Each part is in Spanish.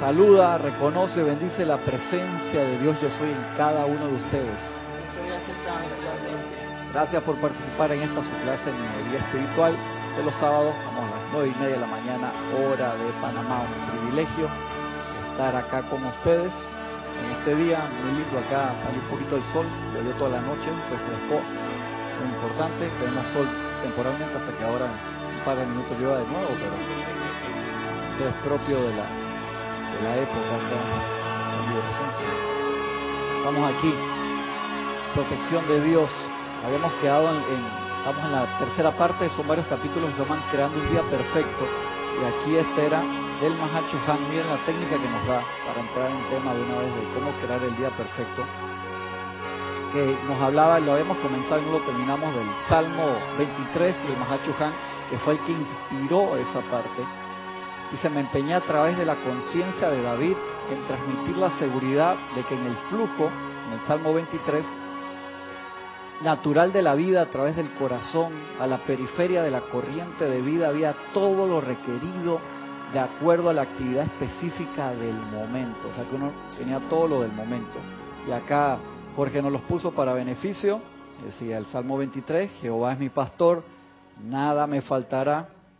saluda, reconoce, bendice la presencia de Dios yo soy en cada uno de ustedes. Gracias por participar en esta su clase en minería espiritual de los sábados. Estamos a las nueve y media de la mañana, hora de Panamá. Un privilegio estar acá con ustedes en este día. Muy lindo acá, salió un poquito el sol, llovió toda la noche, refrescó. Muy importante, tenemos sol temporalmente hasta que ahora un par de minutos llueva de nuevo, pero es propio de la, de la época acá, Estamos aquí, protección de Dios. Habíamos quedado en, estamos en la tercera parte, son varios capítulos que se llaman Creando un Día Perfecto. Y aquí este era del Mahacho Han. Miren la técnica que nos da para entrar en tema de una vez de cómo crear el día perfecto. Que nos hablaba, lo habíamos comenzado y no lo terminamos, del Salmo 23 del Mahacho Han, que fue el que inspiró esa parte y se me empeñé a través de la conciencia de David en transmitir la seguridad de que en el flujo, en el Salmo 23, natural de la vida a través del corazón, a la periferia de la corriente de vida, había todo lo requerido de acuerdo a la actividad específica del momento. O sea que uno tenía todo lo del momento. Y acá Jorge nos los puso para beneficio. Decía el Salmo 23, Jehová es mi pastor, nada me faltará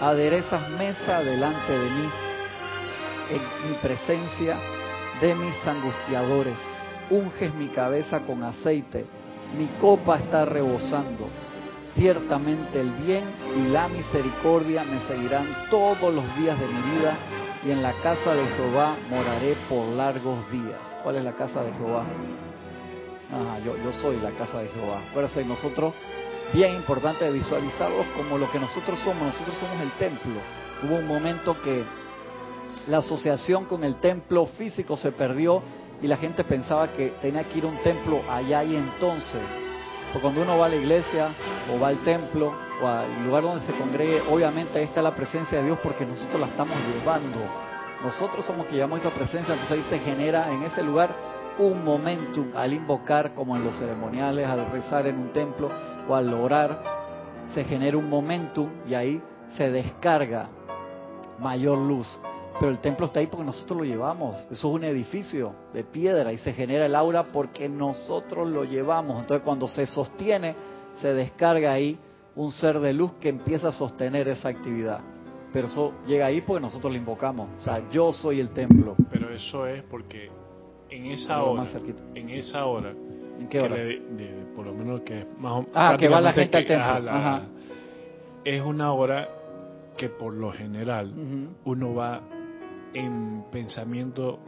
aderezas mesa delante de mí, en mi presencia de mis angustiadores. Unges mi cabeza con aceite, mi copa está rebosando. Ciertamente el bien y la misericordia me seguirán todos los días de mi vida y en la casa de Jehová moraré por largos días. ¿Cuál es la casa de Jehová? Ah, yo, yo soy la casa de Jehová. Acuérdense, nosotros bien importante visualizarlos como lo que nosotros somos. Nosotros somos el templo. Hubo un momento que la asociación con el templo físico se perdió y la gente pensaba que tenía que ir a un templo allá y entonces. Porque cuando uno va a la iglesia o va al templo o al lugar donde se congregue, obviamente ahí está la presencia de Dios porque nosotros la estamos llevando. Nosotros somos que llevamos esa presencia, entonces ahí se genera en ese lugar un momentum al invocar como en los ceremoniales, al rezar en un templo, o al orar, se genera un momentum y ahí se descarga mayor luz. Pero el templo está ahí porque nosotros lo llevamos. Eso es un edificio de piedra y se genera el aura porque nosotros lo llevamos. Entonces cuando se sostiene, se descarga ahí un ser de luz que empieza a sostener esa actividad. Pero eso llega ahí porque nosotros lo invocamos. O sea, yo soy el templo. Pero eso es porque en esa hora, en esa hora, ¿En qué hora? por lo menos que es más Ah, que va la gente al templo. Es una hora que por lo general uno va en pensamiento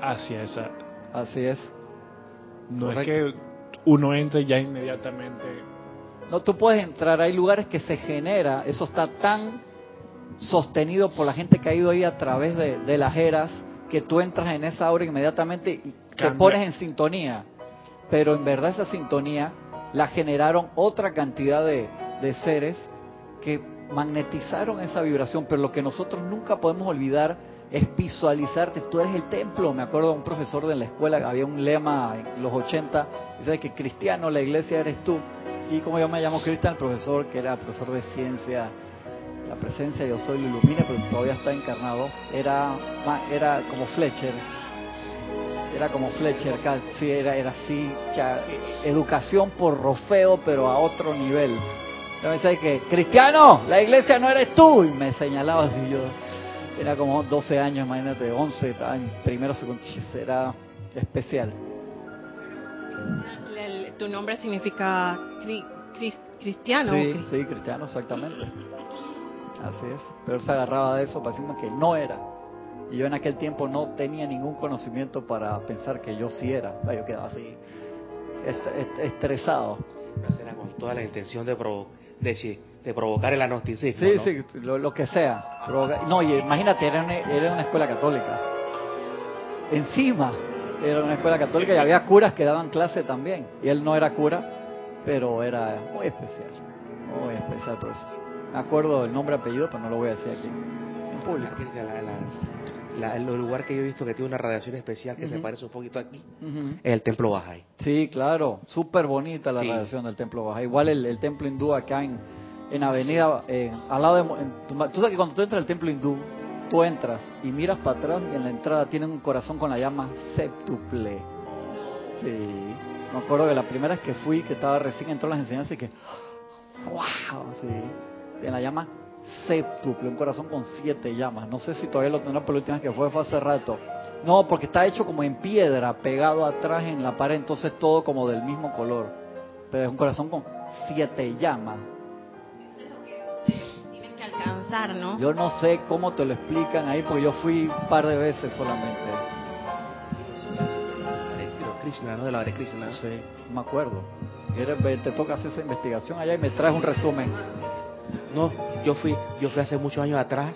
hacia esa. Así es. No es que uno entre ya inmediatamente. No, tú puedes entrar, hay lugares que se genera, eso está tan sostenido por la gente que ha ido ahí a través de, de las eras, que tú entras en esa hora inmediatamente y te pones en sintonía pero en verdad esa sintonía la generaron otra cantidad de, seres que magnetizaron esa vibración, pero lo que nosotros nunca podemos olvidar es visualizarte, tú eres el templo. Me acuerdo de un profesor de la escuela, había un lema en los 80, dice que cristiano, la iglesia eres tú. Y como yo me llamo Cristian, el profesor que era profesor de ciencia, la presencia de yo soy lo ilumina, pero todavía está encarnado, era, era como Fletcher, era como Fletcher, sí, era, era así, educación por rofeo, pero a otro nivel. Decía que, cristiano, la iglesia no eres tú, y me señalaba así, yo tenía como 12 años, imagínate, 11, estaba en primero, segundo, era especial. tu nombre significa cristiano. Sí, sí, cristiano, exactamente. Así es. Pero se agarraba de eso para decirme que no era. Y yo en aquel tiempo no tenía ningún conocimiento para pensar que yo sí era. O sea, yo quedaba así, estresado. Era con toda la intención de, de, provocar el agnosticismo. Sí, sí, lo, que sea. no, y imagínate, era una, era una escuela católica. encima. Era una escuela católica y había curas que daban clase también. Y él no era cura, pero era muy especial. Muy especial profesor. Me acuerdo el nombre apellido, pero no lo voy a decir aquí en público. El lugar que yo he visto que tiene una radiación especial que se parece un poquito aquí es el templo Bajay. Sí, claro, súper bonita la radiación del templo Bajay. Igual el, templo hindú acá en, en Avenida, al lado de... tú sabes que cuando tú entras al templo hindú, tú entras y miras para atrás y en la entrada tienen un corazón con la llama séptuple. Sí. Me acuerdo de la primera vez que fui, que estaba recién entró las enseñanzas y que, wow, sí. En la llama séptuple, un corazón con siete llamas. No sé si todavía lo tendrá, pero la última vez que fue fue hace rato. No, porque está hecho como en piedra, pegado atrás en la pared, entonces todo como del mismo color. Pero es un corazón con siete llamas. ¿no? Yo no sé cómo te lo explican ahí, porque yo fui un par de veces solamente. Krishna, ¿no? De la Hare Krishna. Sí, me acuerdo. Te toca hacer esa investigación allá y me traes un resumen. No, yo fui, yo fui hace muchos años atrás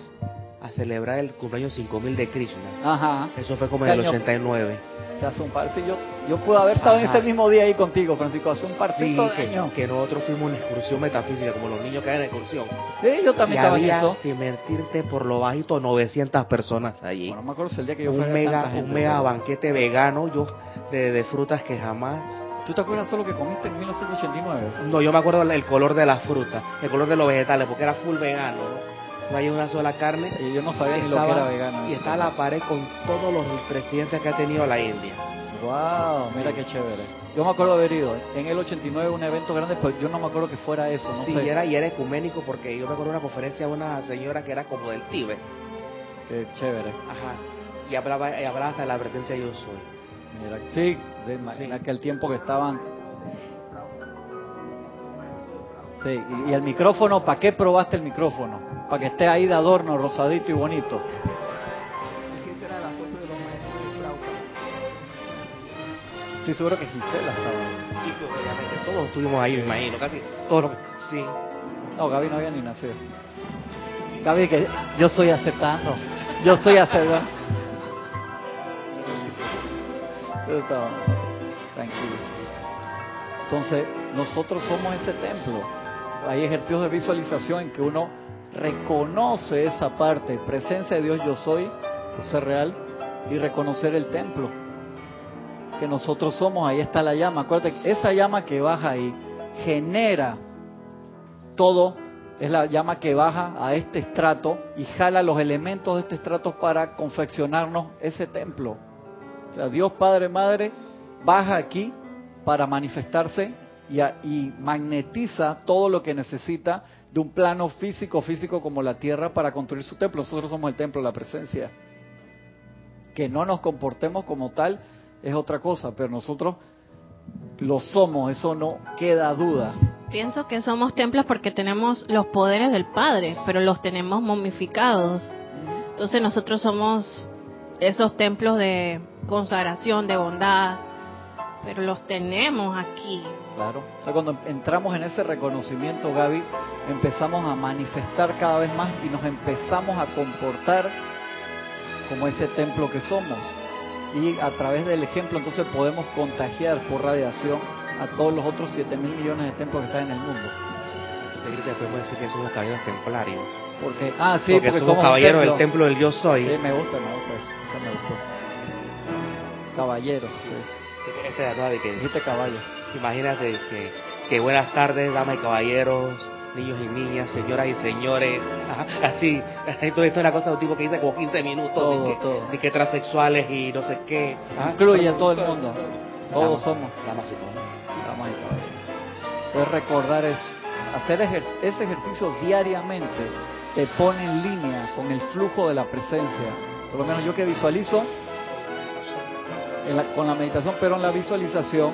a celebrar el cumpleaños 5000 de Krishna. Ajá. Eso fue como en el 89 se hace un par. Sí, yo, yo pude haber estado en ese mismo día ahí contigo, Francisco, hace un parcito de que, que nosotros fuimos una excursión metafísica, como los niños que en excursión. Sí, yo también estaba en eso. sin mentirte por lo bajito, 900 personas allí. Bueno, no me acuerdo el día que yo un fui mega, Un mega banquete vegano yo de, de frutas que jamás ¿Tú te acuerdas todo lo que comiste en 1989? No, yo me acuerdo el color de las frutas, el color de los vegetales, porque era full vegano, ¿no? hay una sola carne. Y yo no sabía ni lo que era vegano. Y está la pared con todos los presidentes que ha tenido la India. Wow, mira qué chévere. Yo me acuerdo de haber ido en el 89 un evento grande, pero yo no me acuerdo que fuera eso, no sí, sé. era y era ecuménico porque yo me acuerdo de una conferencia de una señora que era como del Tíbet. Qué chévere. Ajá. Y hablaba, y hablaba hasta de la presencia de yo soy. Mira, sí, en aquel tiempo que estaban Sí, y, y el micrófono, ¿para qué probaste el micrófono? Para que esté ahí de adorno, rosadito y bonito. Estoy seguro que Gisela estaba. Sí, pues, obviamente. Todos estuvimos ahí, me imagino. Casi todos. Sí. No, Gaby no había ni nacido. Gaby, que yo soy aceptando. Yo soy aceptando. Yo estaba tranquilo. Entonces, nosotros somos ese templo. Hay ejercicios de visualización en que uno reconoce esa parte, presencia de Dios yo soy, por ser real, y reconocer el templo que nosotros somos, ahí está la llama. Acuérdate, esa llama que baja ahí genera todo, es la llama que baja a este estrato y jala los elementos de este estrato para confeccionarnos ese templo. O sea, Dios Padre, Madre, baja aquí para manifestarse y, y magnetiza todo lo que necesita de un plano físico, físico como la tierra para construir su templo. Nosotros somos el templo la presencia. Que no nos comportemos como tal es otra cosa, pero nosotros lo somos, eso no queda duda. Pienso que somos templos porque tenemos los poderes del Padre, pero los tenemos momificados. Entonces nosotros somos esos templos de consagración, de bondad, pero los tenemos aquí. Claro. cuando entramos en ese reconocimiento, Gaby, empezamos a manifestar cada vez más y nos empezamos a comportar como ese templo que somos y a través del ejemplo entonces podemos contagiar por radiación a todos los otros 7 mil millones de templos que están en el mundo. Te podemos decir que somos caballeros templarios. Porque, ah, sí, porque, somos, caballeros del templo del yo soy. Sí, me gusta, me gusta eso, eso me gustó. Caballeros, sí. Este de que, Dijiste caballos. Imagínate que, que buenas tardes, damas y caballeros, niños y niñas, señoras y señores, así, esto, es una cosa de un tipo que dice como 15 minutos, todo, de, que, que transexuales y no sé qué. Incluye a todo el mundo, todos somos. Damas y caballeros. Entonces recordar eso, hacer ese ejercicio diariamente te pone en línea con el flujo de la presencia. Por lo menos yo que visualizo con la meditación, pero en la visualización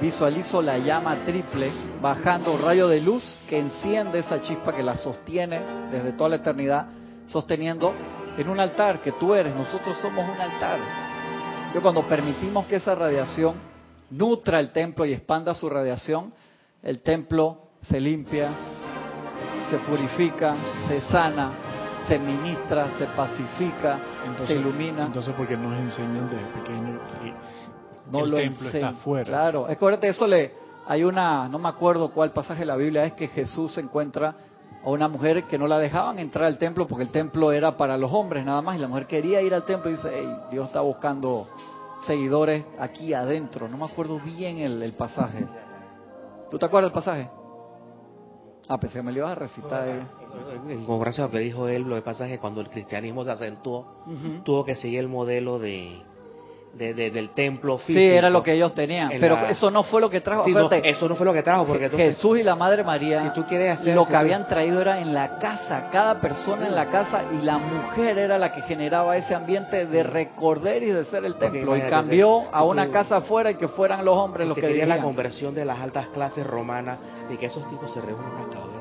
visualizo la llama triple bajando rayo de luz que enciende esa chispa que la sostiene desde toda la eternidad, sosteniendo en un altar que tú eres, nosotros somos un altar. Yo cuando permitimos que esa radiación nutra el templo y expanda su radiación, el templo se limpia, se purifica, se sana, se ministra, se pacifica, se ilumina. Entonces, porque nos enseñan desde pequeño que no el templo está afuera. Claro, correcto, eso le hay una, no me acuerdo cuál pasaje de la Biblia es que Jesús se encuentra a una mujer que no la dejaban entrar al templo porque el templo era para los hombres nada más y la mujer quería ir al templo y dice, hey, Dios está buscando seguidores aquí adentro. No me acuerdo bien el, pasaje. ¿Tú te acuerdas del pasaje? Ah, pensé que me lo ibas a recitar. Eh. En concordancia lo que dijo él, lo que pasa es que cuando el cristianismo se acentuó, tuvo que seguir el modelo de, del templo físico. Sí, era lo que ellos tenían, pero eso no fue lo que trajo. eso no fue lo que trajo, porque Jesús y la Madre María, si tú quieres hacer, lo que habían traído era en la casa, cada persona en la casa, y la mujer era la que generaba ese ambiente de recordar y de ser el templo, y cambió a una casa afuera y que fueran los hombres los que quería la conversión de las altas clases romanas y que esos tipos se reúnan hasta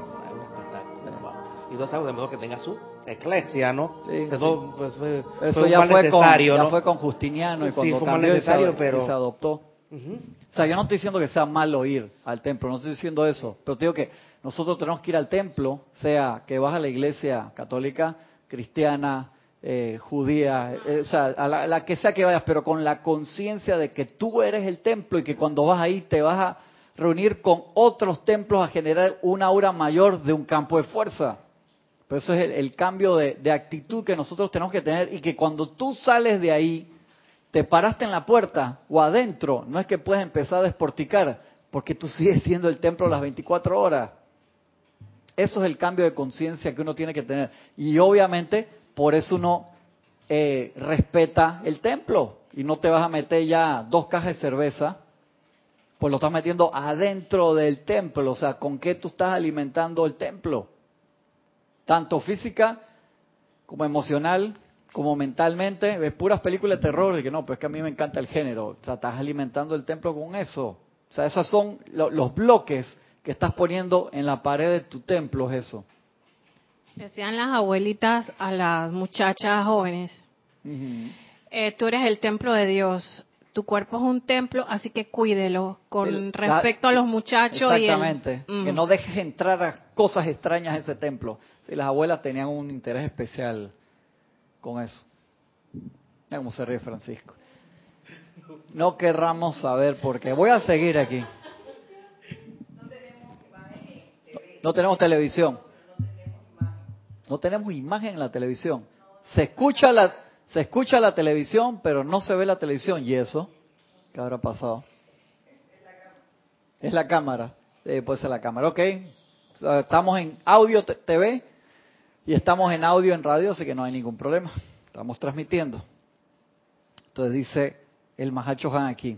y dos sabes de modo que tenga su eclesia, ¿no? Eso, pues, fue, Eso ya, fue con, ya fue con Justiniano y cuando cambió necesario, pero... se adoptó. O sea, yo no estoy diciendo que sea malo ir al templo, no estoy diciendo eso, pero te digo que nosotros tenemos que ir al templo, sea que vas a la iglesia católica, cristiana, eh, judía, eh, o sea, a la, la, que sea que vayas, pero con la conciencia de que tú eres el templo y que cuando vas ahí te vas a reunir con otros templos a generar una aura mayor de un campo de fuerza. Pero eso es el, cambio de, actitud que nosotros tenemos que tener y que cuando tú sales de ahí, te paraste en la puerta o adentro, no es que puedes empezar a desporticar, porque tú sigues siendo el templo las 24 horas. Eso es el cambio de conciencia que uno tiene que tener. Y obviamente, por eso uno eh, respeta el templo y no te vas a meter ya dos cajas de cerveza, pues lo estás metiendo adentro del templo. O sea, ¿con qué tú estás alimentando el templo? Tanto física como emocional, como mentalmente. Ves puras películas de terror y que no, pues que a mí me encanta el género. O sea, estás alimentando el templo con eso. O sea, esos son los bloques que estás poniendo en la pared de tu templo, es eso. Decían las abuelitas a las muchachas jóvenes, eh, tú eres el templo de Dios, tu cuerpo es un templo, así que cuídelo con respecto a los muchachos. Exactamente, que no dejes entrar a cosas extrañas en ese templo. Si las abuelas tenían un interés especial con eso. Mira cómo se ríe Francisco. No querramos saber por qué. Voy a seguir aquí. No tenemos televisión. No tenemos imagen en la televisión. Se escucha la, se escucha la televisión, pero no se ve la televisión. ¿Y eso? ¿Qué habrá pasado? Es la cámara. Eh, puede ser la cámara. Ok. Estamos en audio TV y estamos en audio en radio, así que no hay ningún problema. Estamos transmitiendo. Entonces dice el Mahacho Han aquí.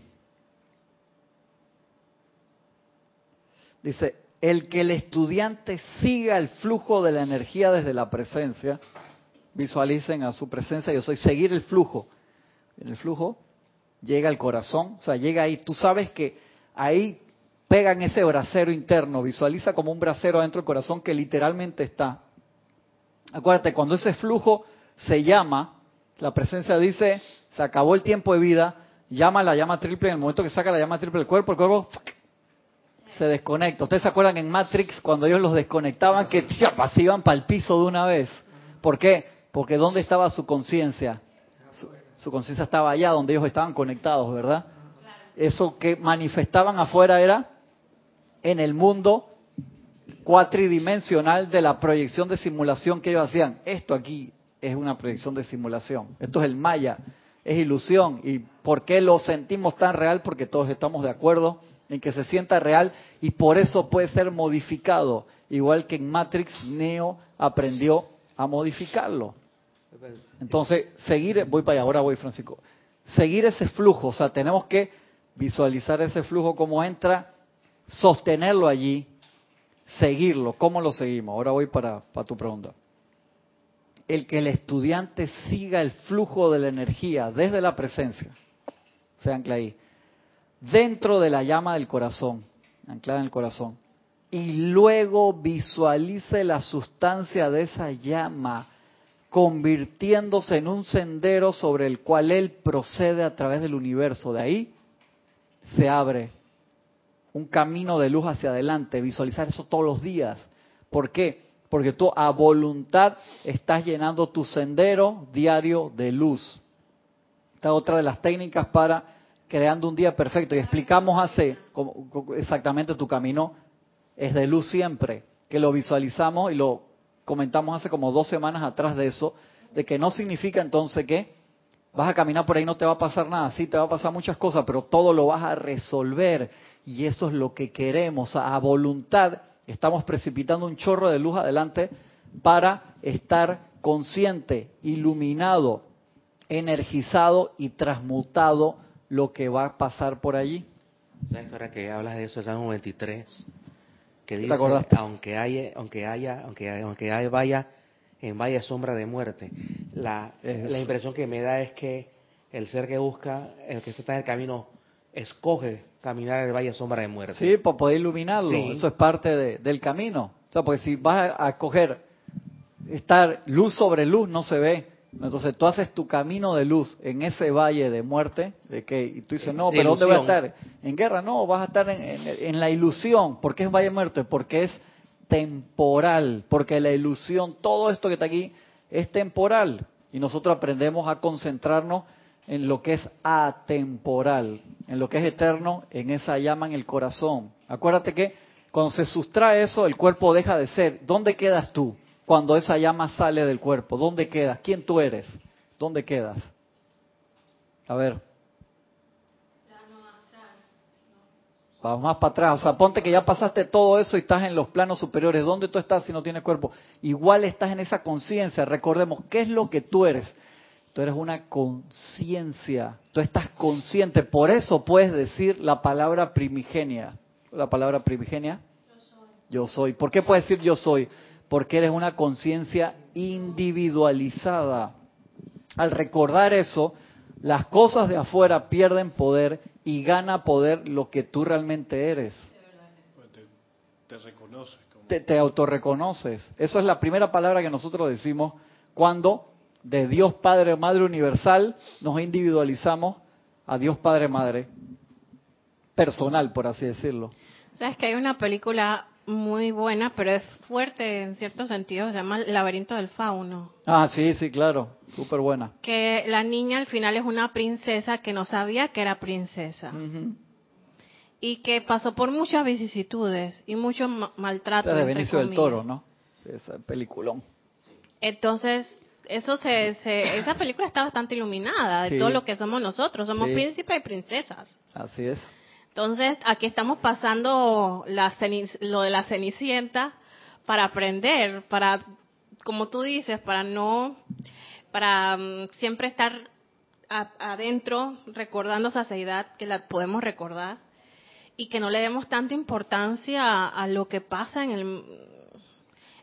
Dice, el que el estudiante siga el flujo de la energía desde la presencia, visualicen a su presencia, yo soy seguir el flujo. El flujo llega al corazón, o sea, llega ahí. Tú sabes que ahí pegan ese brasero interno, visualiza como un brasero dentro del corazón que literalmente está Acuérdate, cuando ese flujo se llama, la presencia dice, se acabó el tiempo de vida, llama la llama triple, en el momento que saca la llama triple del cuerpo, el cuerpo se desconecta. ¿Ustedes se acuerdan en Matrix cuando ellos los desconectaban que se iban para el piso de una vez? ¿Por qué? Porque ¿dónde estaba su conciencia? Su, conciencia estaba allá donde ellos estaban conectados, ¿verdad? Eso que manifestaban afuera era en el mundo cuatridimensional de la proyección de simulación que ellos hacían. Esto aquí es una proyección de simulación. Esto es el Maya, es ilusión. ¿Y por qué lo sentimos tan real? Porque todos estamos de acuerdo en que se sienta real y por eso puede ser modificado. Igual que en Matrix, Neo aprendió a modificarlo. Entonces, seguir, voy para allá, ahora voy Francisco, seguir ese flujo, o sea, tenemos que visualizar ese flujo como entra, sostenerlo allí, seguirlo. ¿Cómo lo seguimos? Ahora voy para, tu pregunta. El que el estudiante siga el flujo de la energía desde la presencia, se ancla ahí, dentro de la llama del corazón, anclada en el corazón, y luego visualice la sustancia de esa llama convirtiéndose en un sendero sobre el cual él procede a través del universo. De ahí se abre un camino de luz hacia adelante, visualizar eso todos los días. ¿Por qué? porque tú a voluntad estás llenando tu sendero diario de luz. Esta es otra de las técnicas para creando un día perfecto. Y explicamos hace exactamente tu camino es de luz siempre, que lo visualizamos y lo comentamos hace como dos semanas atrás de eso, de que no significa entonces que vas a caminar por ahí no te va a pasar nada, sí te va a pasar muchas cosas, pero todo lo vas a resolver y eso es lo que queremos, a voluntad estamos precipitando un chorro de luz adelante para estar consciente, iluminado, energizado y transmutado lo que va a pasar por allí. ¿Sabes ahora que hablas de eso, Salmo 23? Que dice, aunque haya, aunque haya, aunque aunque haya, vaya en vaya sombra de muerte, la, la impresión que me da es que el ser que busca, el que está en el camino, escoge caminar en el valle sombra de muerte. Sí, para poder iluminarlo. Eso es parte del camino. O sea, porque si vas a, coger, estar luz sobre luz, no se ve. Entonces tú haces tu camino de luz en ese valle de muerte, de que y tú dices, no, pero ¿dónde voy a estar? En guerra, no, vas a estar en, en la ilusión. ¿Por qué es valle de muerte? Porque es temporal, porque la ilusión, todo esto que está aquí, es temporal. Y nosotros aprendemos a concentrarnos en lo que es atemporal, en lo que es eterno, en esa llama en el corazón. Acuérdate que cuando se sustrae eso, el cuerpo deja de ser. ¿Dónde quedas tú cuando esa llama sale del cuerpo? ¿Dónde quedas? ¿Quién tú eres? ¿Dónde quedas? A ver. Vamos más para atrás. O sea, ponte que ya pasaste todo eso y estás en los planos superiores. ¿Dónde tú estás si no tienes cuerpo? Igual estás en esa conciencia. Recordemos, ¿qué es lo que tú eres? Tú eres una conciencia, tú estás consciente, por eso puedes decir la palabra primigenia. La palabra primigenia, yo soy. Yo soy. ¿Por qué puedes decir yo soy? Porque eres una conciencia individualizada. Al recordar eso, las cosas de afuera pierden poder y gana poder lo que tú realmente eres. Te, reconoces. Te, te autorreconoces. Eso es la primera palabra que nosotros decimos cuando de Dios Padre Madre Universal, nos individualizamos a Dios Padre Madre personal, por así decirlo. Sabes que hay una película muy buena, pero es fuerte en cierto sentido, se llama El laberinto del fauno. Ah, sí, sí, claro, súper buena. Que la niña al final es una princesa que no sabía que era princesa. Y que pasó por muchas vicisitudes y mucho maltrato. de Benicio del Toro, ¿no? Ese peliculón. Entonces, eso se, esa película está bastante iluminada de todo lo que somos nosotros. Somos príncipes y princesas. Así es. Entonces, aquí estamos pasando la lo de la cenicienta para aprender, para, como tú dices, para no, para mm, siempre estar adentro recordando esa seidad que la podemos recordar y que no le demos tanta importancia a lo que pasa en el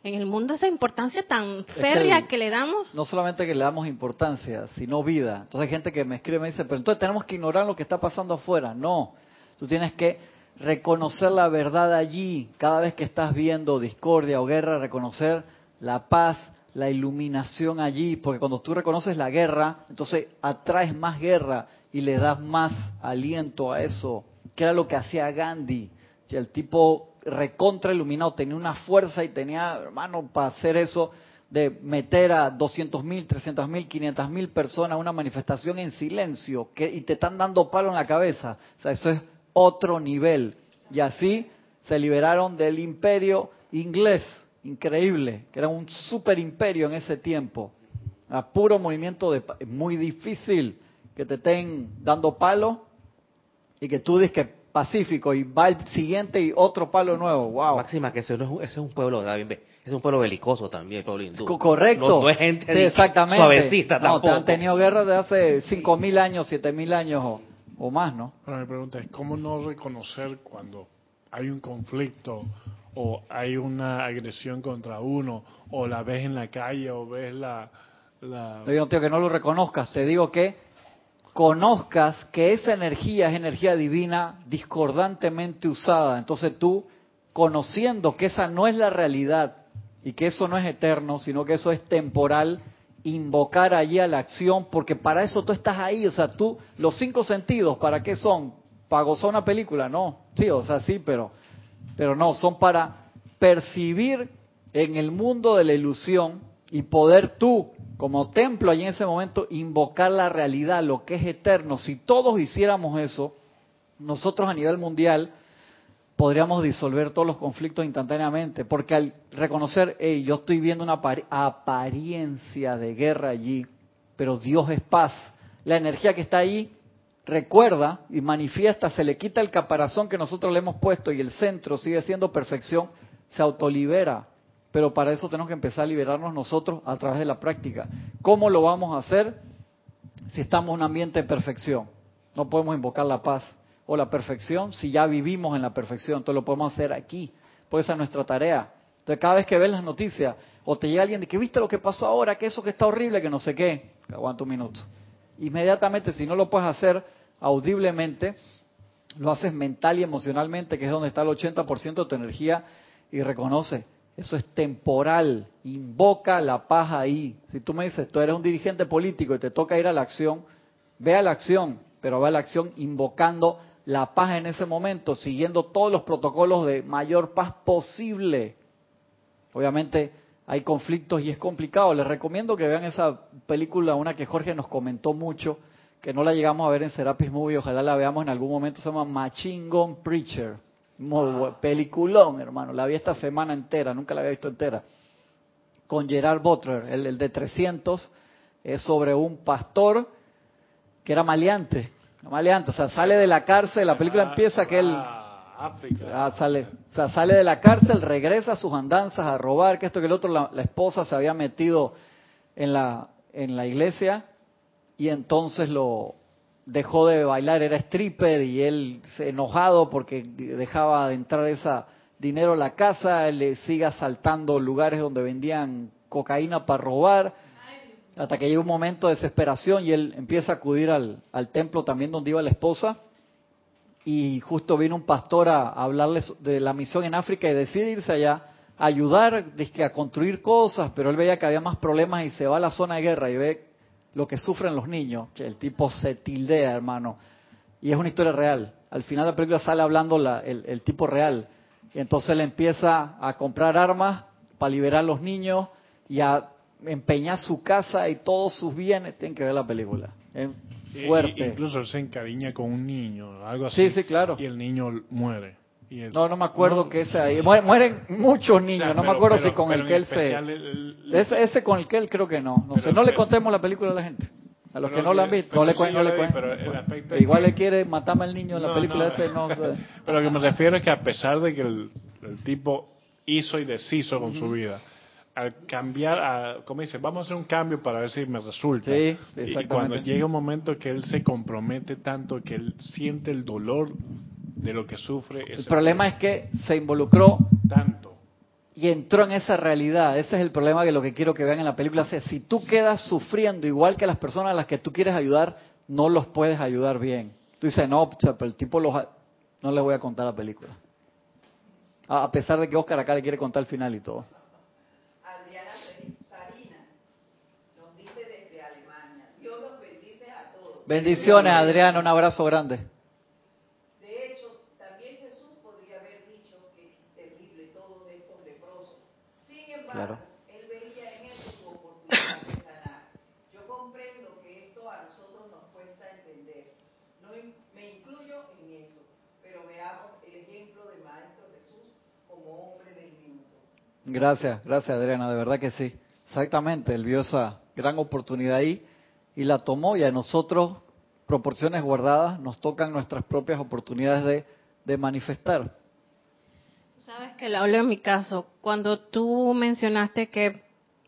en el mundo esa importancia tan férrea que, le damos. No solamente que le damos importancia, sino vida. Entonces hay gente que me escribe y me dice, pero entonces tenemos que ignorar lo que está pasando afuera. No, tú tienes que reconocer la verdad allí. Cada vez que estás viendo discordia o guerra, reconocer la paz, la iluminación allí. Porque cuando tú reconoces la guerra, entonces atraes más guerra y le das más aliento a eso. Que era lo que hacía Gandhi. Si el tipo recontra iluminado, tenía una fuerza y tenía, hermano, para hacer eso de meter a 200 mil, 300 mil, 500 mil personas a una manifestación en silencio que, y te están dando palo en la cabeza. O sea, eso es otro nivel. Y así se liberaron del imperio inglés, increíble, que era un super imperio en ese tiempo. A puro movimiento de muy difícil que te estén dando palo y que tú dices que pacífico y va el siguiente y otro palo nuevo. Wow. Máxima, que ese, no es, un pueblo, es un pueblo belicoso también, pueblo hindú. Correcto. No, es gente exactamente. suavecita tampoco. No, han tenido guerras de hace 5.000 años, 7.000 años o, más, ¿no? Pero mi pregunta es, ¿cómo no reconocer cuando hay un conflicto o hay una agresión contra uno o la ves en la calle o ves la... la... Yo no digo que no lo reconozcas, te digo que conozcas que esa energía es energía divina discordantemente usada. Entonces tú, conociendo que esa no es la realidad y que eso no es eterno, sino que eso es temporal, invocar allí a la acción, porque para eso tú estás ahí. O sea, tú, los cinco sentidos, ¿para qué son? ¿Para gozar una película? No. Sí, o sea, sí, pero, pero no, son para percibir en el mundo de la ilusión y poder tú, como templo allí en ese momento, invocar la realidad, lo que es eterno. Si todos hiciéramos eso, nosotros a nivel mundial podríamos disolver todos los conflictos instantáneamente, porque al reconocer, hey, yo estoy viendo una apariencia de guerra allí, pero Dios es paz, la energía que está ahí recuerda y manifiesta, se le quita el caparazón que nosotros le hemos puesto y el centro sigue siendo perfección, se autolibera. Pero para eso tenemos que empezar a liberarnos nosotros a través de la práctica. ¿Cómo lo vamos a hacer si estamos en un ambiente de perfección? No podemos invocar la paz o la perfección si ya vivimos en la perfección. Entonces lo podemos hacer aquí, porque esa es nuestra tarea. Entonces cada vez que ves las noticias o te llega alguien de que viste lo que pasó ahora, que eso que está horrible, que no sé qué, aguanta un minuto. Inmediatamente, si no lo puedes hacer audiblemente, lo haces mental y emocionalmente, que es donde está el 80% de tu energía, y reconoce, eso es temporal, invoca la paz ahí. Si tú me dices, tú eres un dirigente político y te toca ir a la acción, ve a la acción, pero ve a la acción invocando la paz en ese momento, siguiendo todos los protocolos de mayor paz posible. Obviamente hay conflictos y es complicado. Les recomiendo que vean esa película, una que Jorge nos comentó mucho, que no la llegamos a ver en Serapis Movie, ojalá la veamos en algún momento, se llama Machine Gun Preacher. Muy peliculón, hermano. La vi esta semana entera, nunca la había visto entera. Con Gerard Butler, el, el de 300, es sobre un pastor que era maleante, maleante, o sea, sale de la cárcel, la película ah, empieza que él ah, ah, sale, o sea, sale de la cárcel, regresa a sus andanzas a robar, que esto que el otro, la, esposa se había metido en la en la iglesia y entonces lo dejó de bailar, era stripper y él se enojado porque dejaba de entrar ese dinero a la casa, él le sigue asaltando lugares donde vendían cocaína para robar hasta que llega un momento de desesperación y él empieza a acudir al, templo también donde iba la esposa. Y justo vino un pastor a, hablarles de la misión en África y decide irse allá a ayudar a construir cosas, pero él veía que había más problemas y se va a la zona de guerra y ve lo que sufren los niños, que el tipo se tildea, hermano. Y es una historia real. Al final de la película sale hablando el, el tipo real. Y entonces él empieza a comprar armas para liberar a los niños y a empeñar su casa y todos sus bienes, tienen que ver la película. Es fuerte. incluso se encariña con un niño, algo así. Sí, sí, claro. Y el niño muere. no, no me acuerdo que ese ahí. Mueren muchos niños, no me acuerdo si con el que él se. ese, con el que él creo que no. No sé, no le contemos la película a la gente. A los que no la han visto, no le cuento, no le cuento. Igual le quiere matarme al niño en la película ese, no. pero lo que me refiero es que a pesar de que el, tipo hizo y deshizo con su vida, al cambiar, a, como dice, vamos a hacer un cambio para ver si me resulta. Sí, y cuando llega un momento que él se compromete tanto, que él siente el dolor de lo que sufre. El problema es que se involucró tanto. Y entró en esa realidad. Ese es el problema que lo que quiero que vean en la película. Si tú quedas sufriendo igual que las personas a las que tú quieres ayudar, no los puedes ayudar bien. Tú dices, no, pero el tipo los... No les voy a contar la película. A pesar de que Oscar acá le quiere contar el final y todo. Bendiciones, Adriana, un abrazo grande. De hecho, también Jesús podría haber dicho que es terrible todo esto leprosos. Sin embargo, él veía en eso su oportunidad de sanar. Yo comprendo que esto a nosotros nos cuesta entender. No me incluyo en eso, pero veamos el ejemplo del Maestro Jesús como hombre del minuto. Gracias, gracias Adriana, de verdad que sí. Exactamente, él vio esa gran oportunidad ahí y la tomó y a nosotros, proporciones guardadas, nos tocan nuestras propias oportunidades de, manifestar. Sabes que hablo en mi caso, cuando tú mencionaste que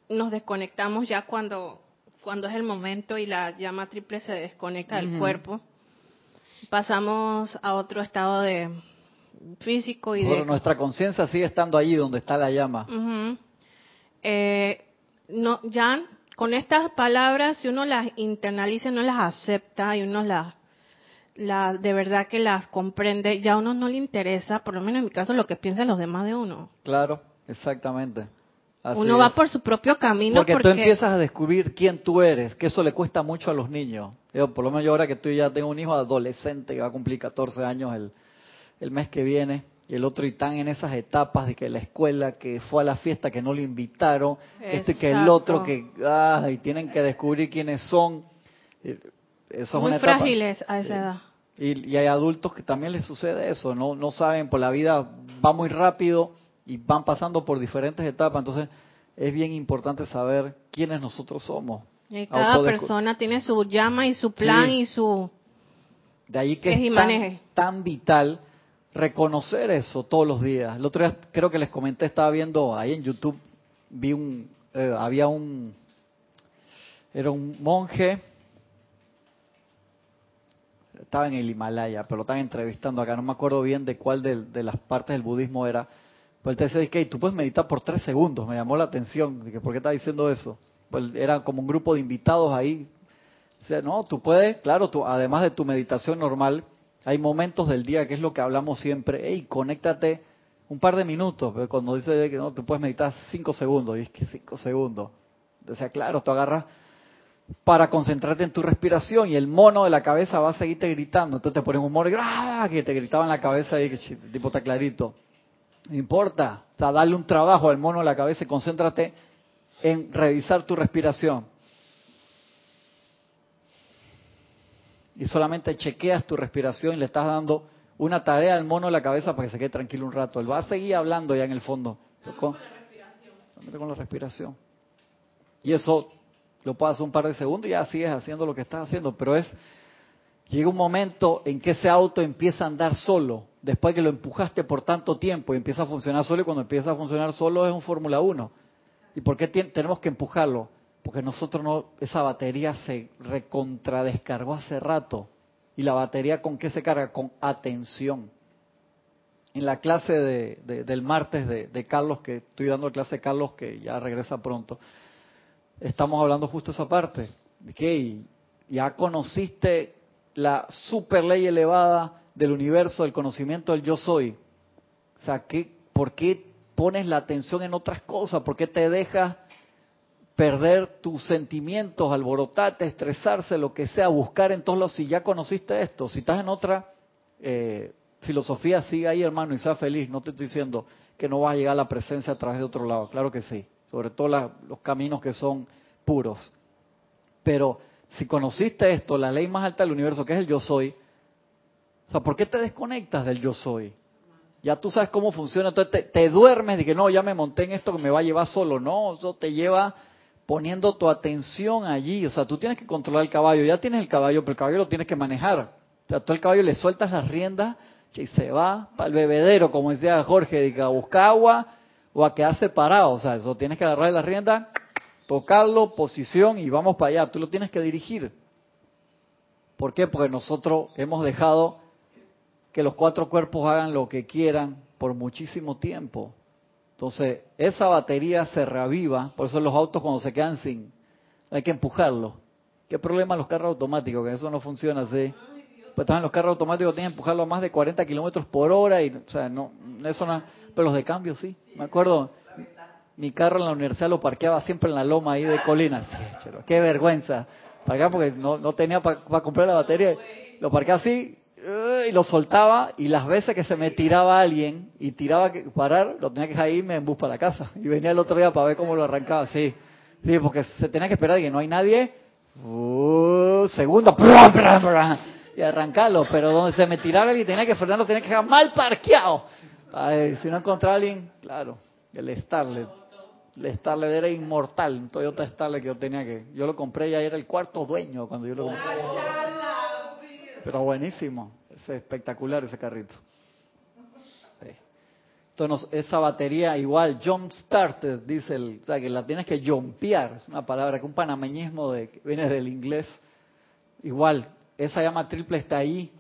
nos desconectamos ya cuando, cuando es el momento y la llama triple se desconecta del cuerpo, pasamos a otro estado de físico y de... nuestra conciencia sigue estando allí donde está la llama. eh, no, ya con estas palabras, si uno las internaliza, no las acepta y uno las, de verdad que las comprende, ya a uno no le interesa, por lo menos en mi caso, lo que piensan los demás de uno. Claro, exactamente. uno va por su propio camino. Porque, tú empiezas a descubrir quién tú eres, que eso le cuesta mucho a los niños. Yo, por lo menos yo ahora que estoy ya tengo un hijo adolescente que va a cumplir 14 años el, el mes que viene, y el otro y están en esas etapas de que la escuela, que fue a la fiesta, que no le invitaron, este que el otro, que y tienen que descubrir quiénes son. Eh, eso Muy frágiles a esa edad. Y, hay adultos que también les sucede eso, no, no saben, por la vida va muy rápido y van pasando por diferentes etapas, entonces es bien importante saber quiénes nosotros somos. Y cada persona tiene su llama y su plan y su... De ahí que es, tan vital reconocer eso todos los días. El otro día creo que les comenté, estaba viendo ahí en YouTube, vi un, eh, había un, era un monje, estaba en el Himalaya, pero lo están entrevistando acá, no me acuerdo bien de cuál de, las partes del budismo era. Pues él te decía, tú puedes meditar por tres segundos, me llamó la atención, que, ¿por qué está diciendo eso? Pues era como un grupo de invitados ahí. O sea, no, tú puedes, claro, tú, además de tu meditación normal, hay momentos del día que es lo que hablamos siempre. Hey, conéctate un par de minutos. Pero cuando dice que no, te puedes meditar cinco segundos. Y es que cinco segundos. O sea, claro, tú agarras para concentrarte en tu respiración y el mono de la cabeza va a seguirte gritando. Entonces te ponen un mono que te gritaba en la cabeza y que tipo está clarito. No importa. O sea, dale un trabajo al mono de la cabeza y concéntrate en revisar tu respiración. Y solamente chequeas tu respiración y le estás dando una tarea al mono en la cabeza para que se quede tranquilo un rato. Él va a seguir hablando ya en el fondo. con, la respiración. con la respiración. Y eso lo puedes hacer un par de segundos y ya sigues haciendo lo que estás haciendo. Pero es, llega un momento en que ese auto empieza a andar solo. Después que lo empujaste por tanto tiempo y empieza a funcionar solo. Y cuando empieza a funcionar solo es un Fórmula 1. ¿Y por qué tenemos que empujarlo? Porque nosotros no, esa batería se recontradescargó hace rato. ¿Y la batería con qué se carga? Con atención. En la clase de, del martes de, Carlos, que estoy dando clase de Carlos, que ya regresa pronto, estamos hablando justo esa parte. De que ya conociste la super ley elevada del universo, del conocimiento del yo soy. O sea, ¿qué, ¿por qué pones la atención en otras cosas? ¿Por qué te dejas perder tus sentimientos, alborotarte, estresarse, lo que sea, buscar en todos los, si ya conociste esto, si estás en otra eh, filosofía, sigue ahí hermano y sea feliz, no te estoy diciendo que no vas a llegar a la presencia a través de otro lado, claro que sí, sobre todo los caminos que son puros. Pero si conociste esto, la ley más alta del universo, que es el yo soy, o sea, ¿por qué te desconectas del yo soy? Ya tú sabes cómo funciona, entonces te, duermes y que no, ya me monté en esto que me va a llevar solo, no, eso te lleva poniendo tu atención allí. O sea, tú tienes que controlar el caballo. Ya tienes el caballo, pero el caballo lo tienes que manejar. O sea, tú el caballo le sueltas las riendas y se va para el bebedero, como decía Jorge, a buscar agua o a quedarse parado. O sea, eso tienes que agarrar las riendas, tocarlo, posición y vamos para allá. Tú lo tienes que dirigir. ¿Por qué? Porque nosotros hemos dejado que los cuatro cuerpos hagan lo que quieran por muchísimo tiempo. Entonces, esa batería se reaviva, por eso los autos cuando se quedan sin, hay que empujarlos. ¿Qué problema los carros automáticos? Que eso no funciona así. Pues también los carros automáticos tienen que empujarlo a más de 40 kilómetros por hora y, o sea, no, eso no, pero los de cambio sí. Me acuerdo, mi carro en la universidad lo parqueaba siempre en la loma ahí de colinas. qué vergüenza. Para porque no, no tenía para comprar la batería. Lo parqueaba así y lo soltaba y las veces que se me tiraba alguien y tiraba que parar, lo tenía que dejar irme en bus para la casa. Y venía el otro día para ver cómo lo arrancaba, sí. Sí, porque se tenía que esperar que no hay nadie. Uh, segundo, y arrancarlo. Pero donde se me tiraba alguien tenía que frenarlo, tenía que dejar mal parqueado. si no encontraba a alguien, claro, el Starlet. El Starlet era inmortal, un Toyota Starlet que yo tenía que... Yo lo compré ya era el cuarto dueño cuando yo lo compré. Pero buenísimo, es espectacular ese carrito. Entonces, esa batería igual, jump started, dice el, o sea, que la tienes que jumpear, es una palabra que un panameñismo de, que viene del inglés. Igual, esa llama triple está ahí,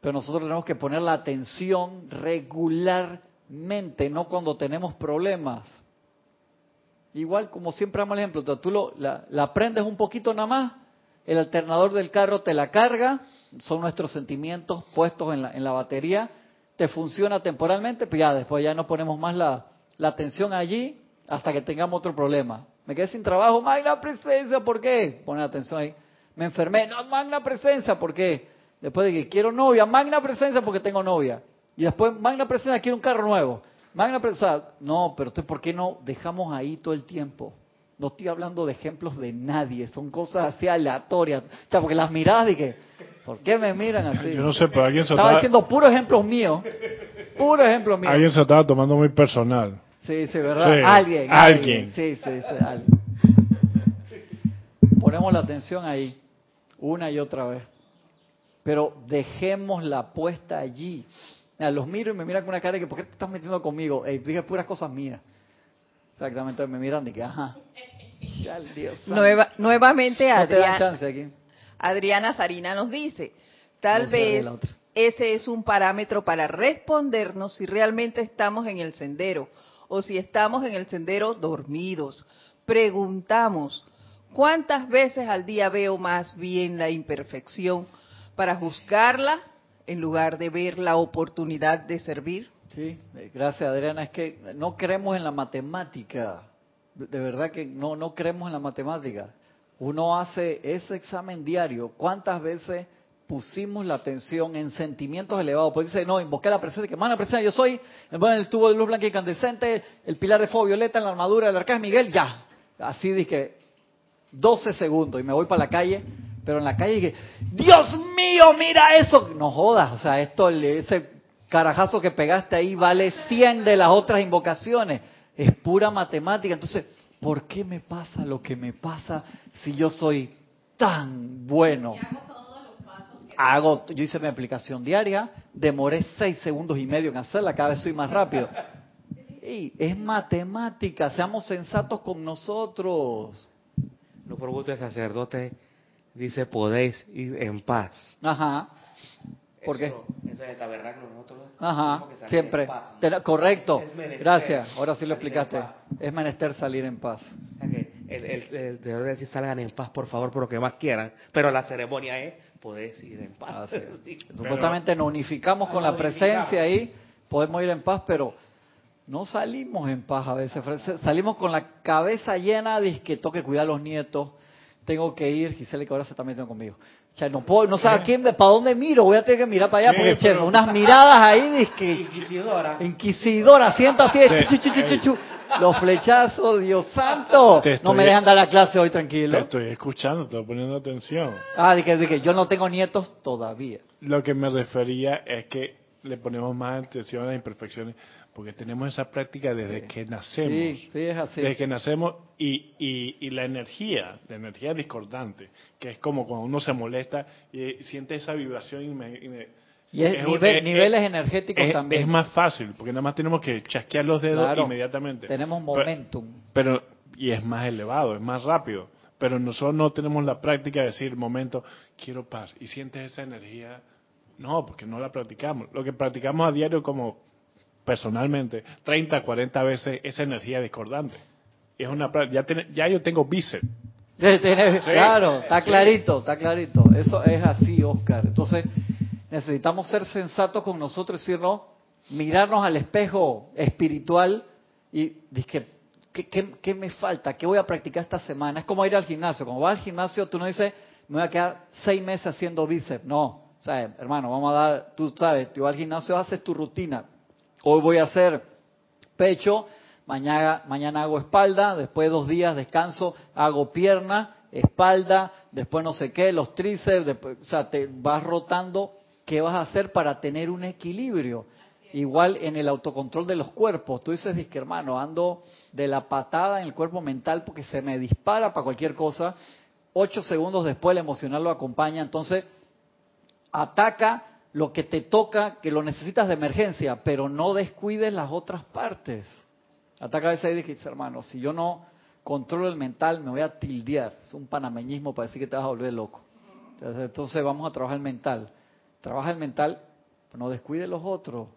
pero nosotros tenemos que poner la atención regularmente, no cuando tenemos problemas. Igual, como siempre damos el ejemplo, tú lo, la, la prendes un poquito nada más, el alternador del carro te la carga, son nuestros sentimientos puestos en la, en la batería, te funciona temporalmente, pues ya después ya no ponemos más la, la atención allí hasta que tengamos otro problema. Me quedé sin trabajo, magna presencia, ¿por qué? Atención ahí. Me enfermé, no, magna presencia, ¿por qué? Después de que quiero novia, magna presencia porque tengo novia. Y después, Magna Presencia quiere un carro nuevo. Magna Presencia, no, pero usted, ¿por qué no dejamos ahí todo el tiempo? No estoy hablando de ejemplos de nadie, son cosas así aleatorias. O sea, porque las miradas que, ¿por qué me miran así? Yo no sé, pero alguien se estaba... diciendo puros ejemplos míos. Puro ejemplo mío. Alguien se estaba tomando muy personal. Sí, sí, ¿verdad? alguien, alguien. Sí, sí, sí, alguien. Ponemos la atención ahí, una y otra vez. Pero dejemos la puesta allí. los miro y me miran con una cara de que, ¿por qué te estás metiendo conmigo? dije puras cosas mías. Exactamente, me miran de que, ajá. Dios Nueva, nuevamente Adriana, Adriana Sarina nos dice, tal vez ese es un parámetro para respondernos si realmente estamos en el sendero o si estamos en el sendero dormidos. Preguntamos, ¿cuántas veces al día veo más bien la imperfección para juzgarla en lugar de ver la oportunidad de servir? Sí, gracias Adriana. Es que no creemos en la matemática. De verdad que no, no creemos en la matemática. Uno hace ese examen diario. ¿Cuántas veces pusimos la atención en sentimientos elevados? Porque dice, no, invoqué la presencia, que la presencia yo soy, en el tubo de luz blanca incandescente, el pilar de fuego violeta en la armadura del arcángel Miguel, ya. Así dije, 12 segundos y me voy para la calle pero en la calle dije, Dios mío, mira eso. No jodas, o sea, esto, ese carajazo que pegaste ahí vale 100 de las otras invocaciones. Es pura matemática. Entonces, ¿por qué me pasa lo que me pasa si yo soy tan bueno? Hago, yo hice mi aplicación diaria, demoré 6 segundos y medio en hacerla, cada vez soy más rápido. Y es matemática, seamos sensatos con nosotros. No por gusto el sacerdote dice podéis ir en paz. Ajá. ¿Por qué? Eso es tabernáculo nosotros. Ajá, siempre. Correcto. Gracias. Ahora sí lo explicaste. Es menester salir en paz. El, el, el, decir salgan en paz, por favor, por lo que más quieran. Pero la ceremonia es podéis ir en paz. Supuestamente nos unificamos con la presencia ahí, podemos ir en paz, pero no salimos en paz a veces. Salimos con la cabeza llena de que toque cuidar a los nietos, tengo que ir, Gisela que ahora se está metiendo conmigo. O sea, no puedo, no sé a quién, para dónde miro, voy a tener que mirar para allá, porque che, unas miradas ahí, que Inquisidora. Inquisidora, siento así, los flechazos, Dios santo. no me dejan dar la clase hoy tranquilo. Te estoy escuchando, te estoy poniendo atención. Ah, de que, de que yo no tengo nietos todavía. Lo que me refería es que le ponemos más atención a las imperfecciones porque tenemos esa práctica desde que nacemos. Sí, sí, es así. Desde que nacemos y, y, la energía, la energía discordante, que es como cuando uno se molesta y siente esa vibración y, y es, niveles energéticos también. Es más fácil, porque nada más tenemos que chasquear los dedos inmediatamente. Tenemos momentum. Pero, y es más elevado, es más rápido. Pero nosotros no tenemos la práctica de decir, momento, quiero paz. Y sientes esa energía. No, porque no la practicamos. Lo que practicamos a diario como personalmente 30, 40 veces esa energía discordante. Es una ya ya yo tengo bíceps. Claro, está clarito, está clarito. Eso es así, Oscar. Entonces, necesitamos ser sensatos con nosotros y decirnos, mirarnos al espejo espiritual y decir, ¿qué, qué, me falta? ¿Qué voy a practicar esta semana? Es como ir al gimnasio. Cuando vas al gimnasio, tú no dices, me voy a quedar seis meses haciendo bíceps. No, o sea, hermano, vamos a dar, tú sabes, tú vas al gimnasio, haces tu rutina. Hoy voy a hacer pecho, mañana, mañana hago espalda, después dos días descanso, hago pierna, espalda, después no sé qué, los tríceps, o sea, te vas rotando qué vas a hacer para tener un equilibrio. Igual en el autocontrol de los cuerpos. Tú dices, que hermano, ando de la patada en el cuerpo mental porque se me dispara para cualquier cosa. Ocho segundos después el emocional lo acompaña. Entonces, ataca lo que te toca, que lo necesitas de emergencia, pero no descuides las otras partes. Hasta a veces dice, hermano, si yo no controlo el mental, me voy a tildear. Es un panameñismo para decir que te vas a volver loco. Entonces, vamos a trabajar el mental. Trabaja el mental, pero no descuide los otros.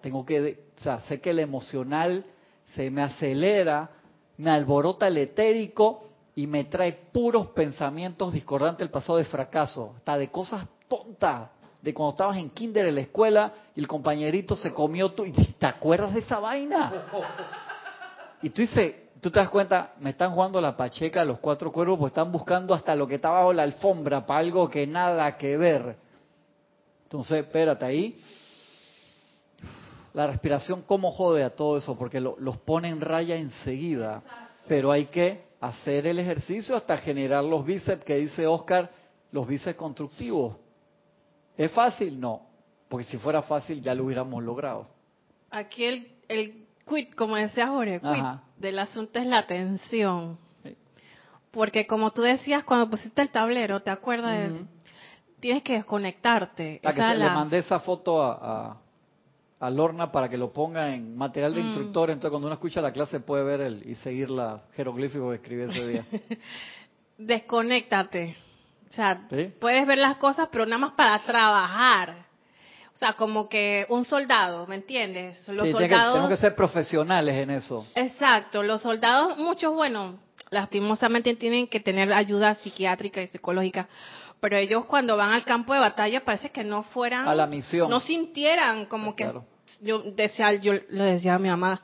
Tengo que, sé que el emocional se me acelera, me alborota el etérico y me trae puros pensamientos discordantes del pasado de fracaso, hasta de cosas tontas de cuando estabas en kinder en la escuela y el compañerito se comió tú y te acuerdas de esa vaina. Y tú dices, tú te das cuenta, me están jugando la pacheca los cuatro cuervos, pues están buscando hasta lo que está bajo la alfombra para algo que nada que ver. Entonces, espérate ahí. la respiración cómo jode a todo eso, porque los pone en raya enseguida, pero hay que hacer el ejercicio hasta generar los bíceps que dice Oscar, los bíceps constructivos. ¿Es fácil? No, porque si fuera fácil ya lo hubiéramos logrado. Aquí el, el quit, como decía Jorge, quit del asunto es la atención. Porque como tú decías cuando pusiste el tablero, ¿te acuerdas? Tienes que desconectarte. que le mandé esa foto a, a, Lorna para que lo ponga en material de mm. instructor, entonces cuando uno escucha la clase puede ver el, y seguir la jeroglífico que escribí ese día. Desconéctate. O sea, puedes ver las cosas, pero nada más para trabajar. O sea, como que un soldado, ¿me entiendes? Los soldados. tenemos que ser profesionales en eso. Exacto. Los soldados, muchos, bueno, lastimosamente tienen que tener ayuda psiquiátrica y psicológica. Pero ellos cuando van al campo de batalla parece que no fueran. A la misión. No sintieran como que. Yo decía, yo lo decía a mi mamá,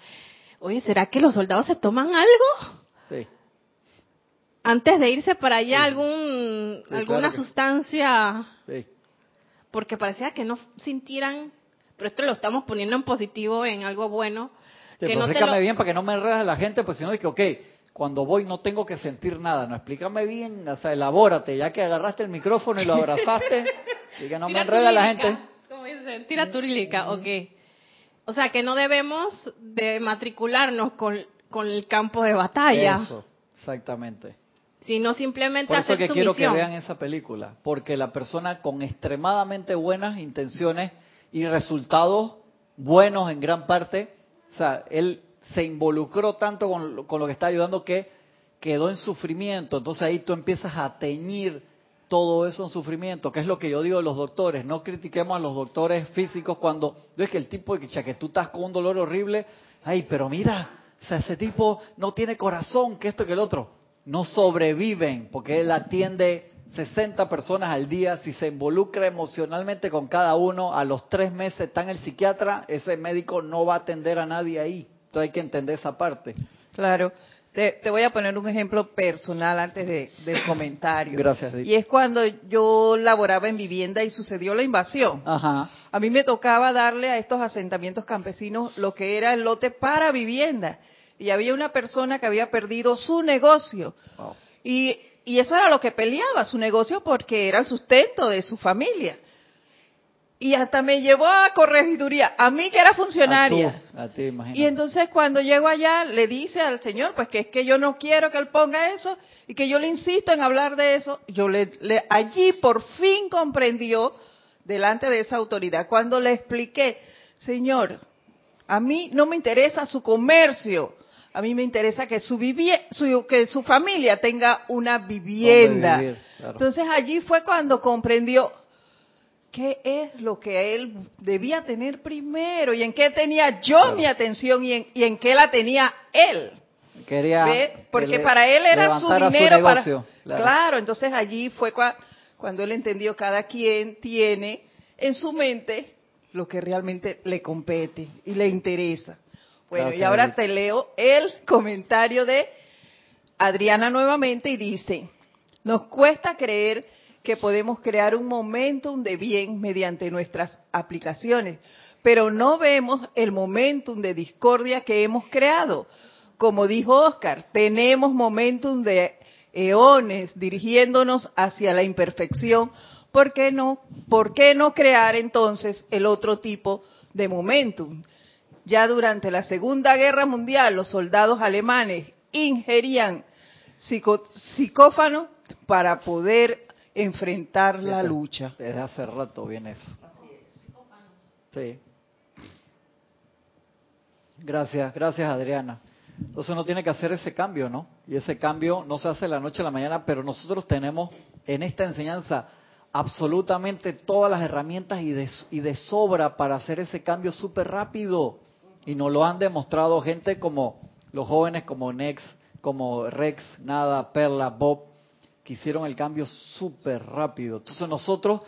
oye, ¿será que los soldados se toman algo? Sí. Antes de irse para allá, algún, alguna sustancia. Sí porque parecía que no sintieran, pero esto lo estamos poniendo en positivo, en algo bueno. que no explícame bien para que no me enredas la gente, pues si no es que, ok, cuando voy no tengo que sentir nada, no, explícame bien, o sea, elabórate, ya que agarraste el micrófono y lo abrazaste, y que no me enreda la gente. Como dicen, tira turílica, ok. O sea, que no debemos de matricularnos con, con el campo de batalla. Eso, exactamente sino simplemente Por eso que quiero que vean esa película, porque la persona con extremadamente buenas intenciones y resultados buenos en gran parte, o sea, él se involucró tanto con, lo que está ayudando que quedó en sufrimiento, entonces ahí tú empiezas a teñir todo eso en sufrimiento, que es lo que yo digo de los doctores, no critiquemos a los doctores físicos cuando, es que el tipo de que, que tú estás con un dolor horrible, ay, pero mira, o sea, ese tipo no tiene corazón, que esto que el otro no sobreviven porque él atiende 60 personas al día, si se involucra emocionalmente con cada uno, a los tres meses está en el psiquiatra, ese médico no va a atender a nadie ahí. Entonces hay que entender esa parte. Claro. Te, voy a poner un ejemplo personal antes de, del comentario. Gracias. Y es cuando yo laboraba en vivienda y sucedió la invasión. Ajá. A mí me tocaba darle a estos asentamientos campesinos lo que era el lote para vivienda y había una persona que había perdido su negocio. Y, y eso era lo que peleaba, su negocio, porque era el sustento de su familia. Y hasta me llevó a corregiduría, a mí que era funcionaria. y entonces cuando llego allá le dice al señor, pues que es que yo no quiero que él ponga eso y que yo le insisto en hablar de eso. Yo le, le allí por fin comprendió delante de esa autoridad cuando le expliqué, señor, a mí no me interesa su comercio, a mí me interesa que su, que su familia tenga una vivienda. Entonces allí fue cuando comprendió qué es lo que él debía tener primero y en qué tenía yo mi atención y en, qué la tenía él. Quería Porque para él era su dinero para claro. entonces allí fue cuando él entendió cada quien tiene en su mente lo que realmente le compete y le interesa. Bueno, y ahora te leo el comentario de Adriana nuevamente y dice, nos cuesta creer que podemos crear un momentum de bien mediante nuestras aplicaciones, pero no vemos el momentum de discordia que hemos creado. Como dijo Oscar, tenemos momentum de eones dirigiéndonos hacia la imperfección. ¿Por qué no? ¿Por qué no crear entonces el otro tipo de momentum? Ya durante la Segunda Guerra Mundial, los soldados alemanes ingerían psicófano para poder enfrentar la lucha. Desde hace rato viene eso. Sí. Gracias, gracias Adriana. Entonces uno tiene que hacer ese cambio, ¿no? Y ese cambio no se hace de la noche a la mañana, pero nosotros tenemos en esta enseñanza absolutamente todas las herramientas y de, y de sobra para hacer ese cambio súper rápido. Y nos lo han demostrado gente como los jóvenes como Nex, como Rex, Nada, Perla, Bob, que hicieron el cambio súper rápido. Entonces nosotros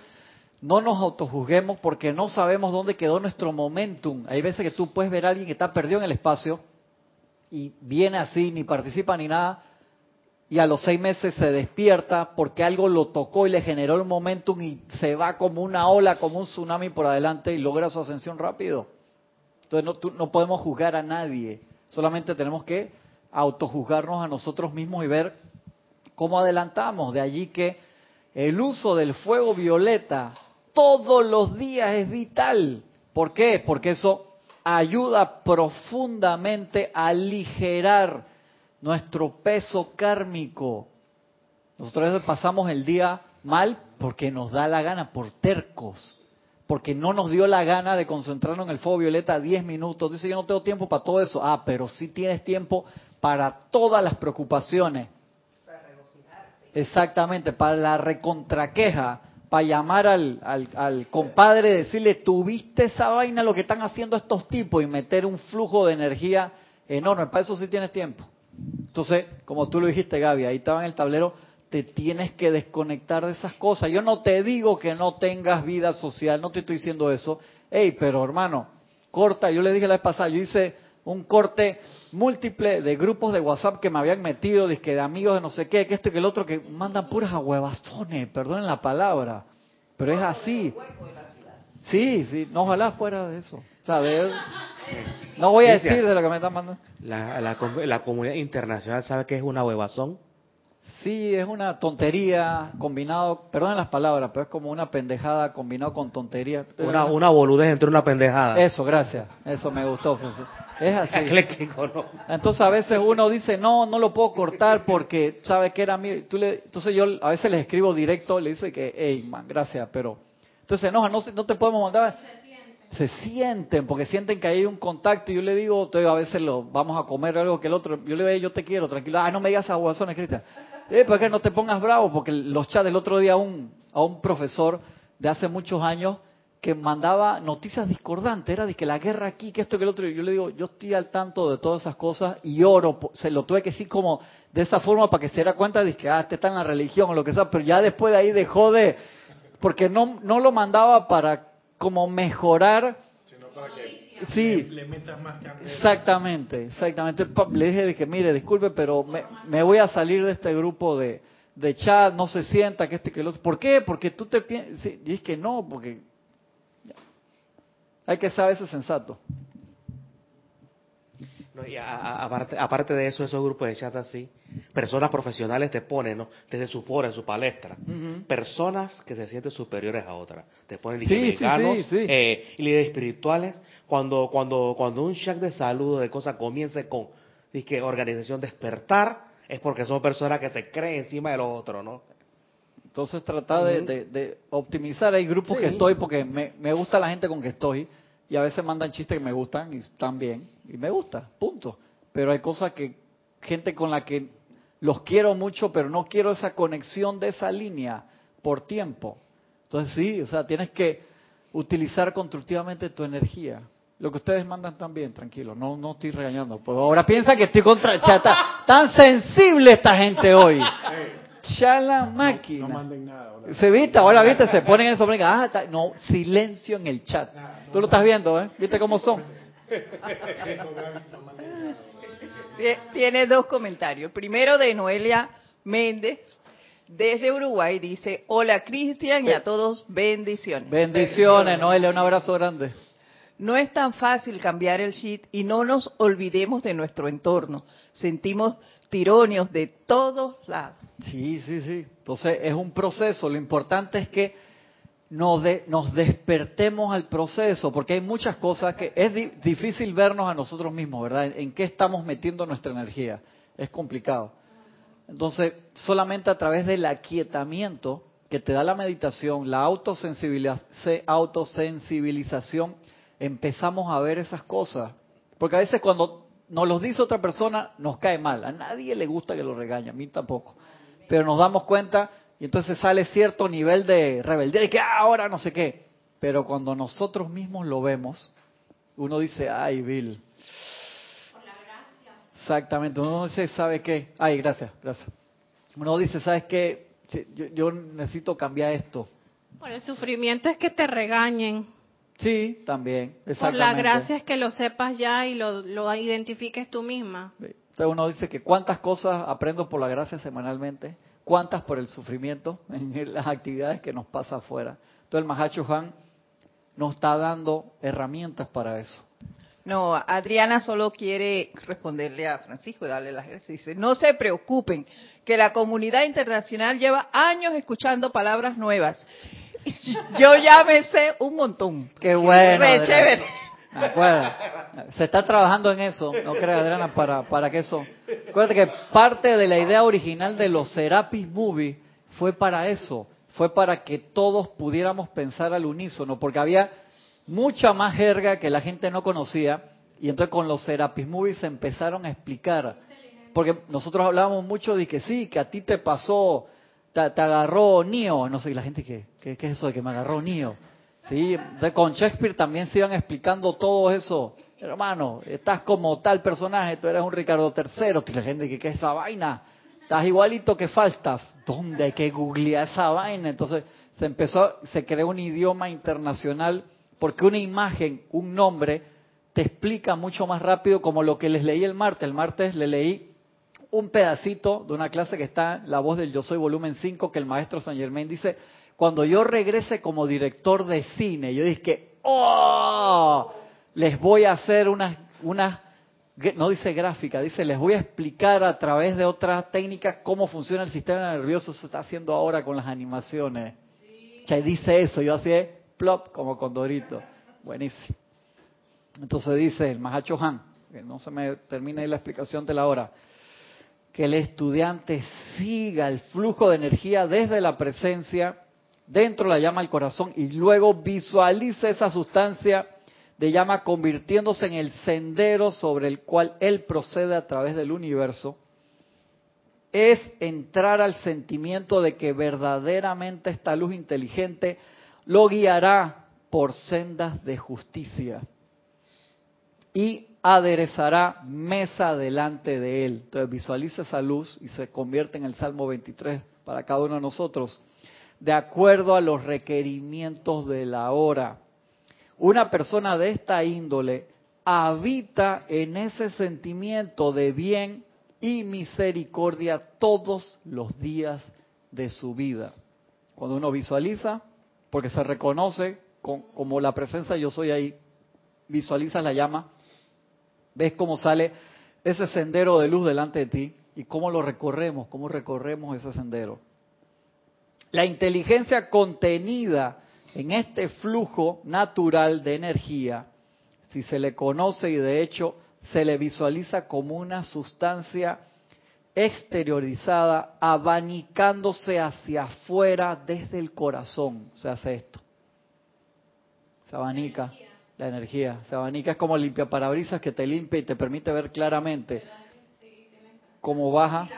no nos autojuzguemos porque no sabemos dónde quedó nuestro momentum. Hay veces que tú puedes ver a alguien que está perdido en el espacio y viene así, ni participa ni nada, y a los seis meses se despierta porque algo lo tocó y le generó el momentum y se va como una ola, como un tsunami por adelante y logra su ascensión rápido. Entonces no, no podemos juzgar a nadie, solamente tenemos que autojuzgarnos a nosotros mismos y ver cómo adelantamos. De allí que el uso del fuego violeta todos los días es vital. ¿Por qué? Porque eso ayuda profundamente a aligerar nuestro peso kármico. Nosotros pasamos el día mal porque nos da la gana, por tercos, porque no nos dio la gana de concentrarnos en el fuego violeta 10 minutos. Dice, yo no tengo tiempo para todo eso. Ah, pero sí tienes tiempo para todas las preocupaciones. Para Exactamente, para la recontraqueja, para llamar al, al, al compadre y decirle, tuviste esa vaina lo que están haciendo estos tipos y meter un flujo de energía enorme. Para eso sí tienes tiempo. Entonces, como tú lo dijiste, Gaby, ahí estaba en el tablero, te tienes que desconectar de esas cosas. Yo no te digo que no tengas vida social, no te estoy diciendo eso. Hey, pero hermano, corta, yo le dije la vez pasada, yo hice un corte múltiple de grupos de WhatsApp que me habían metido, de, de amigos de no sé qué, que esto y que el otro, que mandan puras ahuevazones, perdonen la palabra, pero es así. Sí, sí, no ojalá fuera de eso. O sea, de, no voy a decir de lo que me están mandando. La, la, comunidad internacional sabe que es una huevazón. Sí, es una tontería combinado, perdonen las palabras, pero es como una pendejada combinado con tontería. Una, una boludez entre una pendejada. Eso, gracias. Eso me gustó. Es así. Entonces a veces uno dice, no, no lo puedo cortar porque sabe que era mío. Tú le, entonces yo a veces les escribo directo, le dice que, hey, man, gracias, pero... Entonces enoja, no, no te podemos mandar se sienten, porque sienten que hay un contacto. Y yo le digo, a veces lo vamos a comer algo que el otro. Yo le digo, yo te quiero, tranquilo. Ah, no me digas aguazones, Cristian. Eh, ¿Por qué no te pongas bravo? Porque los chats del otro día a un, a un profesor de hace muchos años que mandaba noticias discordantes, era de que la guerra aquí, que esto, que el otro. Y yo le digo, yo estoy al tanto de todas esas cosas y oro. Se lo tuve que decir como de esa forma para que se diera cuenta de que, ah, este está en la religión o lo que sea. Pero ya después de ahí dejó de. Porque no, no lo mandaba para como mejorar. Sino para que sí, le, metas más Exactamente, exactamente. Le dije de que, mire, disculpe, pero me, voy a salir de este grupo de, de chat, no se sienta, que este, que los... ¿Por qué? Porque tú te piensas... y es que no, porque... Hay que saber ese sensato aparte, aparte de eso, esos grupos de chat así, personas profesionales te ponen, ¿no? Desde su foro, en su palestra. Personas que se sienten superiores a otras. Te ponen sí, eh, líderes espirituales. Cuando, cuando, cuando un chat de salud de cosas comience con que organización despertar, es porque son personas que se creen encima de los otros, ¿no? Entonces trata de, optimizar. Hay grupos que estoy porque me, me gusta la gente con que estoy y a veces mandan chistes que me gustan y están bien y me gusta, punto. Pero hay cosas que gente con la que los quiero mucho, pero no quiero esa conexión de esa línea por tiempo. Entonces sí, o sea, tienes que utilizar constructivamente tu energía. Lo que ustedes mandan también, tranquilo, no no estoy regañando. Pues ahora piensa que estoy contra chata. Tan sensible esta gente hoy. Ya la máquina. No, manden nada. Se viste, ahora viste, se ponen en eso. Ah, no, silencio en el chat. Tú lo estás viendo, ¿eh? ¿Viste cómo son? Tiene dos comentarios. Primero de Noelia Méndez, desde Uruguay, dice, hola Cristian y a todos bendiciones. Bendiciones, Noelia, un abrazo grande. No es tan fácil cambiar el shit y no nos olvidemos de nuestro entorno. Sentimos tironios de todos lados. Sí, sí, sí. Entonces es un proceso. Lo importante es que nos, nos despertemos al proceso, porque hay muchas cosas que es difícil vernos a nosotros mismos, ¿verdad? En, qué estamos metiendo nuestra energía. Es complicado. Entonces, solamente a través del aquietamiento que te da la meditación, la autosensibilización, empezamos a ver esas cosas. Porque a veces cuando nos los dice otra persona, nos cae mal. A nadie le gusta que lo regañe, a mí tampoco. Pero nos damos cuenta y entonces sale cierto nivel de rebeldía y que ah, ahora no sé qué. Pero cuando nosotros mismos lo vemos, uno dice, ay, Bill. Por. Exactamente, uno dice, ¿sabe qué? Ay, gracias, gracias. Uno dice, ¿sabes qué? Yo, necesito cambiar esto. Por el sufrimiento es que te regañen. Sí, también. Por la gracia es que lo sepas ya y lo, lo identifiques tú misma. Entonces uno dice que cuántas cosas aprendo por la gracia semanalmente cuántas por el sufrimiento en las actividades que nos pasa afuera. Entonces el Mahacho Han nos está dando herramientas para eso. No, Adriana solo quiere responderle a Francisco y darle las gracias. Dice, no se preocupen, que la comunidad internacional lleva años escuchando palabras nuevas. Yo ya me sé un montón. Qué bueno. Qué chévere. Se está trabajando en eso, no creas Adriana, para, para que eso. Acuérdate que parte de la idea original de los Serapis Movie fue para eso, fue para que todos pudiéramos pensar al unísono, porque había mucha más jerga que la gente no conocía y entonces con los Serapis Movies se empezaron a explicar. Porque nosotros hablábamos mucho de que sí, que a ti te pasó, te, agarró Nio, no sé, la gente que, ¿qué, es eso de que me agarró Nio? Sí, con Shakespeare también se iban explicando todo eso. Hermano, estás como tal personaje, tú eres un Ricardo III, la gente que, ¿qué es esa vaina? Estás igualito que Falstaff. ¿Dónde hay que googlear esa vaina? Entonces se empezó, se creó un idioma internacional porque una imagen, un nombre, te explica mucho más rápido como lo que les leí el martes. El martes le leí un pedacito de una clase que está en La Voz del Yo Soy, volumen 5, que el maestro San Germain dice, cuando yo regrese como director de cine, yo dije, ¡oh! Les voy a hacer unas, unas, no dice gráfica, dice, les voy a explicar a través de otras técnicas cómo funciona el sistema nervioso. Se está haciendo ahora con las animaciones. Sí. dice eso, yo así, plop, como condorito. Buenísimo. Entonces dice el Mahacho Han, que no se me termine la explicación de la hora, que el estudiante siga el flujo de energía desde la presencia, dentro la llama al corazón y luego visualice esa sustancia de llama convirtiéndose en el sendero sobre el cual él procede a través del universo, es entrar al sentimiento de que verdaderamente esta luz inteligente lo guiará por sendas de justicia. Y aderezará mesa delante de él. Entonces visualiza esa luz y se convierte en el Salmo 23 para cada uno de nosotros, de acuerdo a los requerimientos de la hora. Una persona de esta índole habita en ese sentimiento de bien y misericordia todos los días de su vida. Cuando uno visualiza, porque se reconoce como la presencia yo soy ahí, visualizas la llama, ves cómo sale ese sendero de luz delante de ti y cómo lo recorremos, cómo recorremos ese sendero. La inteligencia contenida en este flujo natural de energía, si se le conoce y de hecho se le visualiza como una sustancia exteriorizada, abanicándose hacia afuera desde el corazón. Se hace esto. Se abanica la energía. Se abanica es como limpia parabrisas que te limpia y te permite ver claramente cómo baja.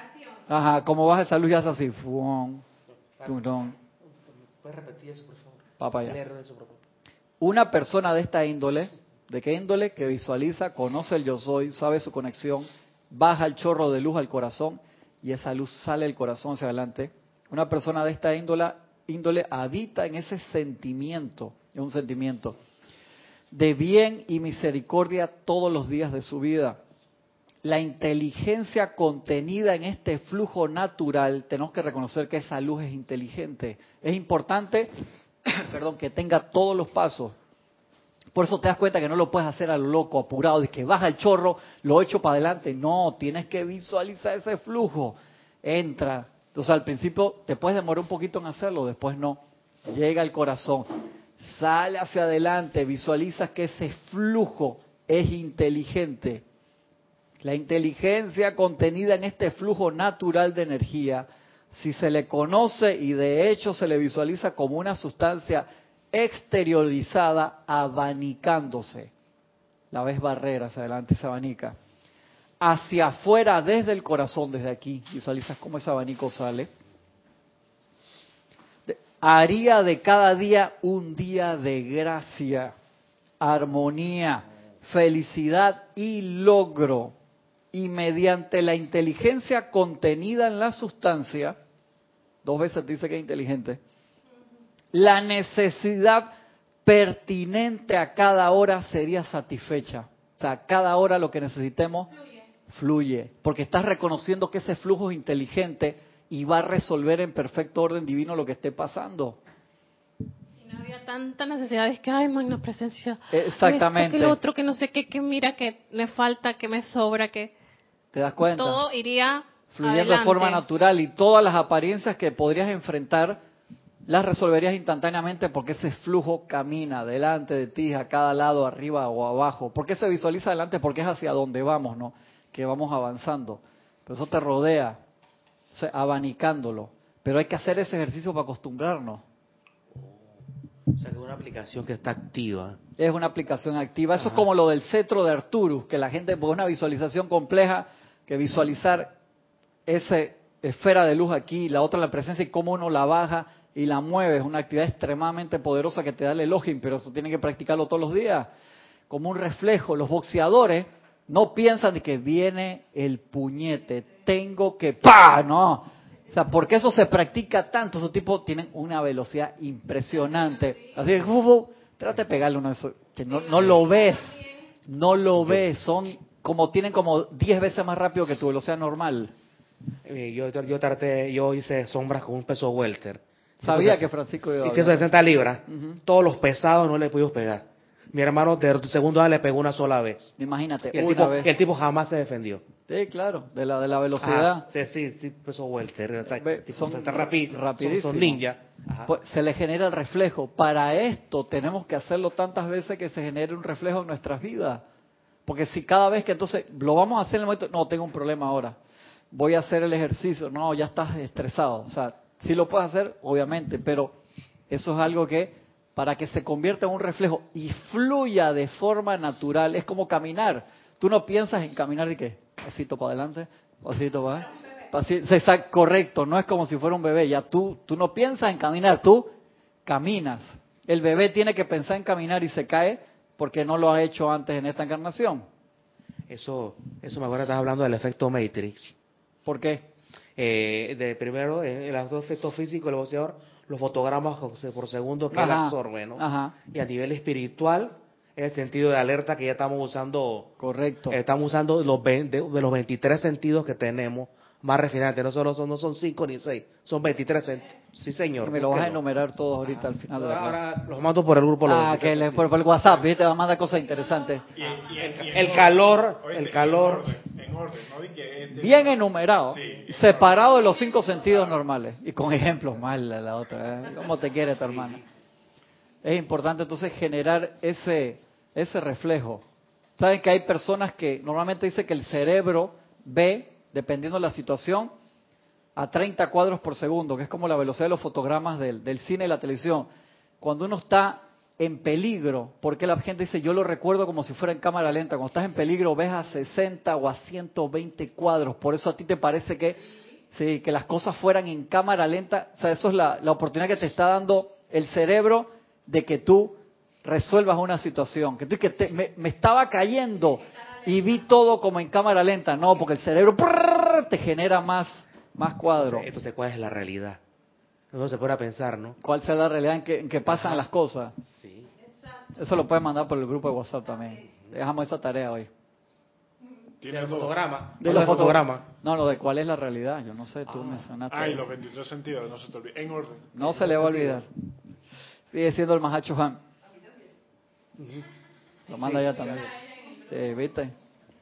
Ajá, cómo baja esa luz y hace así. ¿Puedes repetir eso, por favor? Una persona de esta índole, ¿de qué índole? Que visualiza, conoce el yo soy, sabe su conexión, baja el chorro de luz al corazón y esa luz sale del corazón hacia adelante. Una persona de esta índole, índole habita en ese sentimiento, es un sentimiento de bien y misericordia todos los días de su vida. La inteligencia contenida en este flujo natural, tenemos que reconocer que esa luz es inteligente. Es importante, perdón, que tenga todos los pasos por eso te das cuenta que no lo puedes hacer a lo loco, apurado, de que baja el chorro, lo echo para adelante. No, tienes que visualizar ese flujo. Entra. Entonces al principio te puedes demorar un poquito en hacerlo, después no. Llega al corazón, sale hacia adelante, visualizas que ese flujo es inteligente. La inteligencia contenida en este flujo natural de energía, si se le conoce y de hecho se le visualiza como una sustancia exteriorizada abanicándose. La ves barrera hacia adelante, se abanica. Hacia afuera, desde el corazón, desde aquí. Visualizas cómo ese abanico sale. Haría de cada día un día de gracia, armonía, felicidad y logro. Y mediante la inteligencia contenida en la sustancia, dos veces dice que es inteligente, la necesidad pertinente a cada hora sería satisfecha. O sea, cada hora lo que necesitemos fluye. porque estás reconociendo que ese flujo es inteligente y va a resolver en perfecto orden divino lo que esté pasando. Y no había tanta necesidad es que, ay, magna presencia. Exactamente. que lo otro, que no sé qué, que mira, que me falta, que me sobra, que... ¿Te das cuenta? Todo iría fluyendo de forma natural y todas las apariencias que podrías enfrentar las resolverías instantáneamente porque ese flujo camina delante de ti, a cada lado, arriba o abajo. ¿Por qué se visualiza adelante? Porque es hacia donde vamos, ¿no? Que vamos avanzando. Pero eso te rodea, abanicándolo. Pero hay que hacer ese ejercicio para acostumbrarnos. O sea, que es una aplicación que está activa. Es una aplicación activa. Eso es como lo del cetro de Arturus, que la gente, por una visualización compleja, que visualizar esa esfera de luz aquí, la otra la presencia y cómo uno la baja y la mueve. Es una actividad extremadamente poderosa que te da el elogio, pero eso tiene que practicarlo todos los días. Como un reflejo. Los boxeadores no piensan de que viene el puñete, tengo que ¡pa! No o sea, porque eso se practica tanto, esos tipos tienen una velocidad impresionante. Así que, trate de pegarle uno de esos, que no, no lo ves, no lo ves, son como, tienen como 10 veces más rápido que tu velocidad normal. Eh, yo, yo traté, yo hice sombras con un peso welter. Sabía que Francisco iba a Y 160 libras, todos los pesados no le pudimos pegar. Mi hermano de segundo año le pegó una sola vez. Imagínate, el, tipo, el tipo jamás se defendió. Sí, claro, de la, de la velocidad. sí, sí, sí, pues son welter, son, rapidísimos, son, ninja. Pues, se le genera el reflejo. Para esto tenemos que hacerlo tantas veces que se genere un reflejo en nuestras vidas. Porque si cada vez que entonces lo vamos a hacer en el momento, no, tengo un problema ahora, voy a hacer el ejercicio, no, ya estás estresado. O sea, sí lo puedes hacer, obviamente, pero eso es algo que para que se convierta en un reflejo y fluya de forma natural, es como caminar. Tú no piensas en caminar de qué, pasito para adelante, pasito para pasito, está correcto, no es como si fuera un bebé, ya tú, tú no piensas en caminar, tú caminas. El bebé tiene que pensar en caminar y se cae porque no lo ha hecho antes en esta encarnación. Eso, eso me acuerdo, estás hablando del efecto Matrix. ¿Por qué? Eh, de primero, el efecto físico, el boxeador los fotogramas por segundo que él absorbe, ¿no? Y a nivel espiritual, en el sentido de alerta que ya estamos usando. Correcto. Estamos usando los de, los 23 sentidos que tenemos más refinados. No solo son, no son 5 ni 6, son 23 sentidos. Sí, señor. me lo vas a enumerar todos ahorita al final de la Ahora los mando por el grupo. Ah, que le, por, el WhatsApp, ¿viste? Va a mandar cosas interesantes. el, calor, el calor. Este bien enumerado, separado de los cinco sentidos normales y con ejemplos mal la, otra. ¿eh? ¿Cómo te quiere tu hermana? Es importante entonces generar ese, ese reflejo. Saben que hay personas que normalmente dice que el cerebro ve, dependiendo de la situación, a 30 cuadros por segundo, que es como la velocidad de los fotogramas del, cine y la televisión. Cuando uno está en peligro, porque la gente dice, yo lo recuerdo como si fuera en cámara lenta, cuando estás en peligro ves a 60 o a 120 cuadros, por eso a ti te parece que, sí, que las cosas fueran en cámara lenta, o sea, eso es la, oportunidad que te está dando el cerebro de que tú resuelvas una situación, que tú que me, estaba cayendo y vi todo como en cámara lenta, no, porque el cerebro te genera más, más cuadros. Entonces, ¿cuál es la realidad? No se puede pensar, ¿no? ¿Cuál será la realidad en que, pasan las cosas? Sí. Eso lo puedes mandar por el grupo de WhatsApp también. Dejamos esa tarea hoy. ¿Tiene el fotograma? De los fotogramas. No, lo de cuál es la realidad. Yo no sé, tú ah. mencionaste. Ay, los 23 sentidos, no se te olvide. En orden. No se le va a olvidar. Sigue siendo el Mahacho Han. Lo manda ya también. ¿Viste?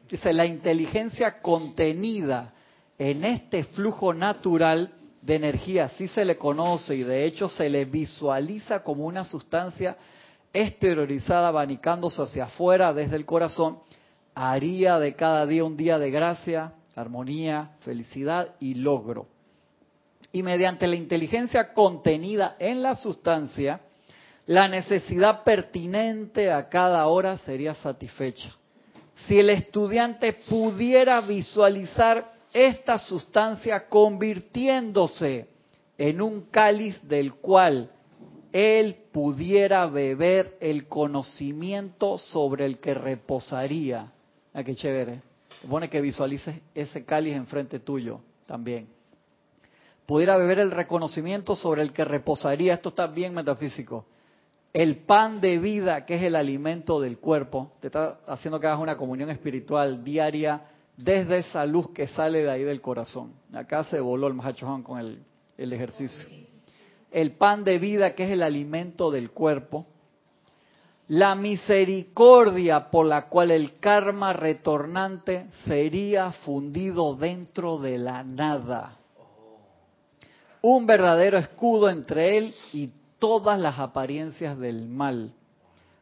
Dice, la inteligencia contenida en este flujo natural de energía, sí se le conoce y de hecho se le visualiza como una sustancia exteriorizada abanicándose hacia afuera desde el corazón, haría de cada día un día de gracia, armonía, felicidad y logro. Y mediante la inteligencia contenida en la sustancia, la necesidad pertinente a cada hora sería satisfecha. Si el estudiante pudiera visualizar esta sustancia convirtiéndose en un cáliz del cual él pudiera beber el conocimiento sobre el que reposaría. Ah, qué chévere. Supone que visualices ese cáliz enfrente tuyo también. Pudiera beber el reconocimiento sobre el que reposaría. Esto está bien metafísico. El pan de vida, que es el alimento del cuerpo, te está haciendo que hagas una comunión espiritual diaria desde esa luz que sale de ahí del corazón. Acá se voló el Mahachohan con el, el ejercicio. el pan de vida que es el alimento del cuerpo, la misericordia por la cual el karma retornante sería fundido dentro de la nada. Un verdadero escudo entre él y todas las apariencias del mal,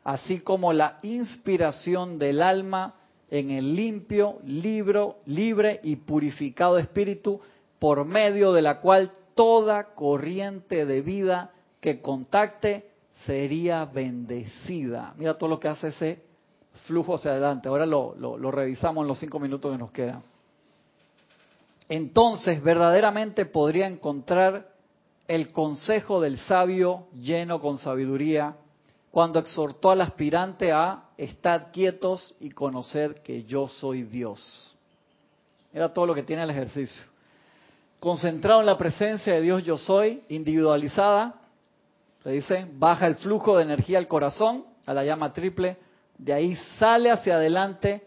así como la inspiración del alma en el limpio, libro, libre y purificado espíritu, por medio de la cual toda corriente de vida que contacte sería bendecida. Mira todo lo que hace ese flujo hacia adelante. Ahora lo, lo revisamos en los cinco minutos que nos quedan. Entonces verdaderamente podría encontrar el consejo del sabio lleno con sabiduría cuando exhortó al aspirante a estar quietos y conocer que yo soy Dios. Era todo lo que tiene el ejercicio. Concentrado en la presencia de Dios yo soy, individualizada, se dice, baja el flujo de energía al corazón, a la llama triple, de ahí sale hacia adelante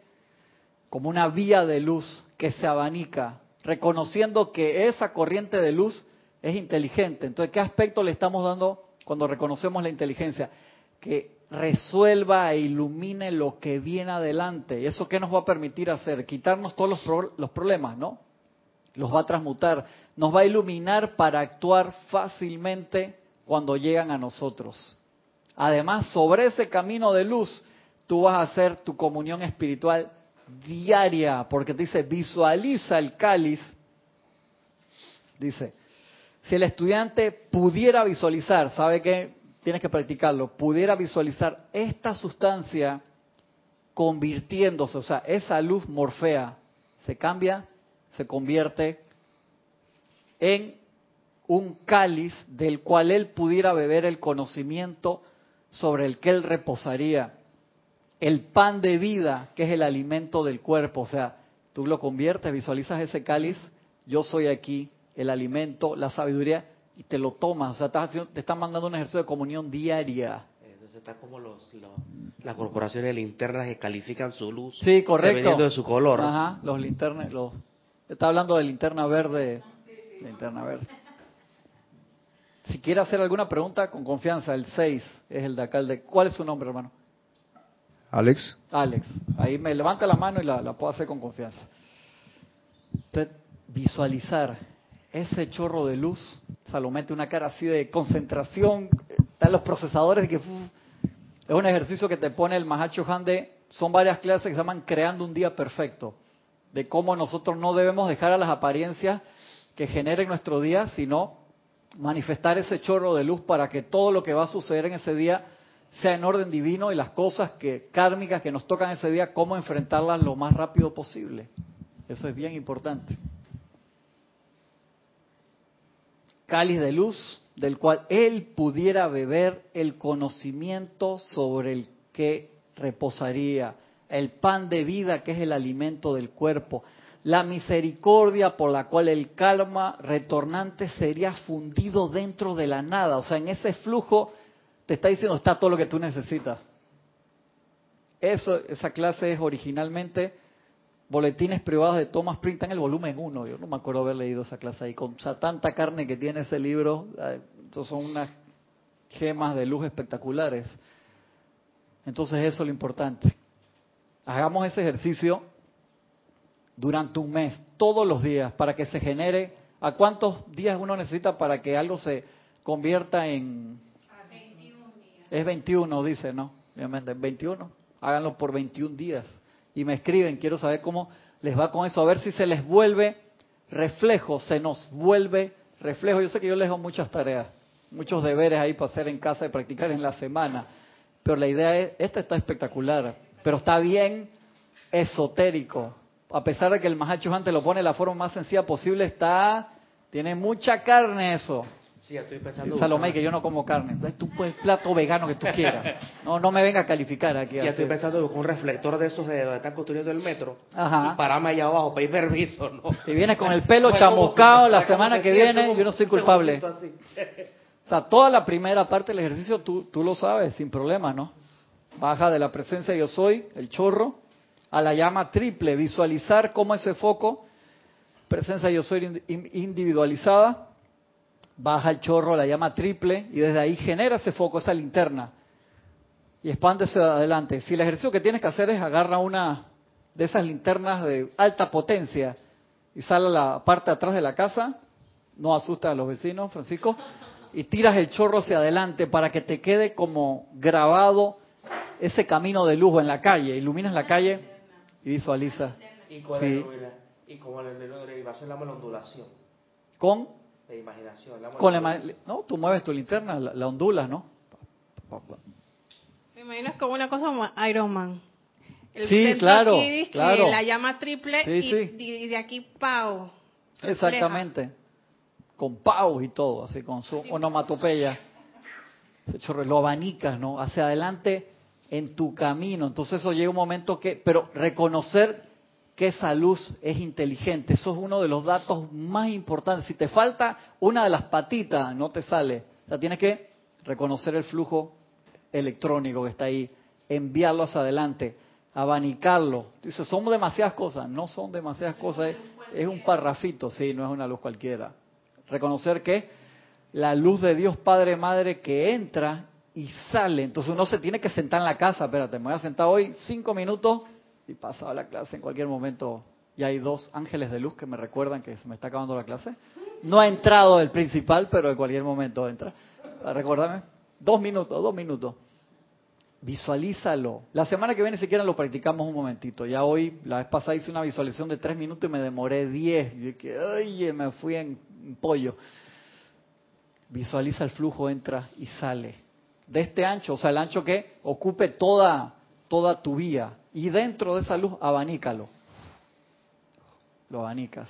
como una vía de luz que se abanica, reconociendo que esa corriente de luz es inteligente. Entonces, ¿qué aspecto le estamos dando cuando reconocemos la inteligencia? Que resuelva e ilumine lo que viene adelante. ¿Y eso qué nos va a permitir hacer? Quitarnos todos los, los problemas, ¿no? Los va a transmutar, nos va a iluminar para actuar fácilmente cuando llegan a nosotros. Además, sobre ese camino de luz, tú vas a hacer tu comunión espiritual diaria, porque dice, visualiza el cáliz, dice, si el estudiante pudiera visualizar, sabe que tienes que practicarlo, pudiera visualizar esta sustancia convirtiéndose, o sea, esa luz morfea se cambia, se convierte en un cáliz del cual él pudiera beber el conocimiento sobre el que él reposaría. El pan de vida, que es el alimento del cuerpo, o sea, tú lo conviertes, visualizas ese cáliz, yo soy aquí, el alimento, la sabiduría, y te lo tomas. O sea, estás te están mandando un ejercicio de comunión diaria. Entonces está como los, las corporaciones linternas que califican su luz. Sí, correcto. Dependiendo de su color. Ajá, los linternas, los, está hablando de linterna verde. Linterna verde. Si quiere hacer alguna pregunta, con confianza, el 6 es el de acá. El de, ¿Cuál es su nombre, hermano? Alex. Alex. Ahí me levanta la mano y la, la puedo hacer con confianza. Entonces, visualizar ese chorro de luz, Salomé una cara así de concentración, están los procesadores que es un ejercicio que te pone el Mahacho Hande, son varias clases que se llaman creando un día perfecto, de cómo nosotros no debemos dejar a las apariencias que generen nuestro día, sino manifestar ese chorro de luz para que todo lo que va a suceder en ese día sea en orden divino y las cosas que kármicas que nos tocan ese día, cómo enfrentarlas lo más rápido posible. Eso es bien importante. Cáliz de luz del cual él pudiera beber el conocimiento sobre el que reposaría, el pan de vida que es el alimento del cuerpo, la misericordia por la cual el calma retornante sería fundido dentro de la nada, o sea, en ese flujo te está diciendo está todo lo que tú necesitas. Eso, esa clase es originalmente Boletines privados de Thomas Prince en el volumen 1. Yo no me acuerdo haber leído esa clase ahí. Con tanta carne que tiene ese libro, entonces son unas gemas de luz espectaculares. Entonces eso es lo importante. Hagamos ese ejercicio durante un mes, todos los días, para que se genere. ¿A cuántos días uno necesita para que algo se convierta en... A 21 días. Es 21, dice, ¿no? Obviamente, 21. Háganlo por 21 días y me escriben, quiero saber cómo les va con eso, a ver si se les vuelve reflejo, se nos vuelve reflejo. Yo sé que yo les hago muchas tareas, muchos deberes ahí para hacer en casa y practicar en la semana, pero la idea es, esta está espectacular, pero está bien esotérico. A pesar de que el Mahacho antes lo pone de la forma más sencilla posible, está, tiene mucha carne eso. Sí, estoy pensando. Salomé, que yo no como carne. Es tu pues, plato vegano que tú quieras. No, no me venga a calificar aquí. Ya estoy pensando con un reflector de esos de donde están construyendo el metro. Ajá. Y parame allá abajo, pedir permiso, ¿no? Y vienes con el pelo chamuscado la semana que viene, yo no soy culpable. O sea, toda la primera parte del ejercicio tú, tú lo sabes, sin problema, ¿no? Baja de la presencia yo soy, el chorro, a la llama triple, visualizar cómo ese foco, presencia yo soy individualizada, baja el chorro, la llama triple, y desde ahí genera ese foco, esa linterna, y expándese adelante. Si el ejercicio que tienes que hacer es agarra una de esas linternas de alta potencia y sale a la parte de atrás de la casa, no asusta a los vecinos, Francisco, y tiras el chorro hacia adelante para que te quede como grabado ese camino de luz en la calle, iluminas la calle y visualiza. Y con, sí. el, y el de la ondulación. ¿Con? La imaginación. con la, no, tú mueves tu linterna, la, ondulas, ¿no? Me imagino como una cosa como Iron Man. El sí, claro, aquí, claro. la llama triple y, de aquí pau. Exactamente. Con pau y todo, así con su onomatopeya. Ese chorro, lo abanicas, ¿no? Hacia adelante en tu camino. Entonces eso llega un momento que, pero reconocer que esa luz es inteligente, eso es uno de los datos más importantes. Si te falta una de las patitas, no te sale. O sea, tienes que reconocer el flujo electrónico que está ahí, enviarlo hacia adelante, abanicarlo. Dice, son demasiadas cosas, no son demasiadas cosas, es un parrafito, sí, no es una luz cualquiera. Reconocer que la luz de Dios Padre Madre que entra y sale. Entonces uno se tiene que sentar en la casa, espérate, me voy a sentar hoy cinco minutos y pasado la clase en cualquier momento. Y hay dos ángeles de luz que me recuerdan que se me está acabando la clase. No ha entrado el principal, pero en cualquier momento entra. Recuérdame. Dos minutos, dos minutos. Visualízalo. La semana que viene, si quieren, lo practicamos un momentito. Ya hoy, la vez pasada hice una visualización de tres minutos y me demoré diez. Y que, ay, me fui en pollo. Visualiza el flujo, entra y sale de este ancho, o sea, el ancho que ocupe toda, toda tu vía. Y dentro de esa luz, abanícalo. Lo abanicas.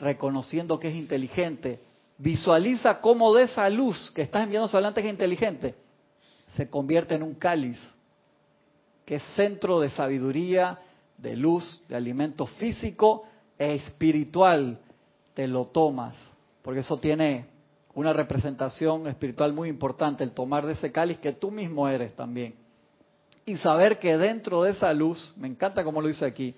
Reconociendo que es inteligente. Visualiza cómo de esa luz que estás enviando adelante es inteligente, se convierte en un cáliz, que es centro de sabiduría, de luz, de alimento físico e espiritual. Te lo tomas, porque eso tiene una representación espiritual muy importante, el tomar de ese cáliz que tú mismo eres también. Y saber que dentro de esa luz, me encanta como lo dice aquí,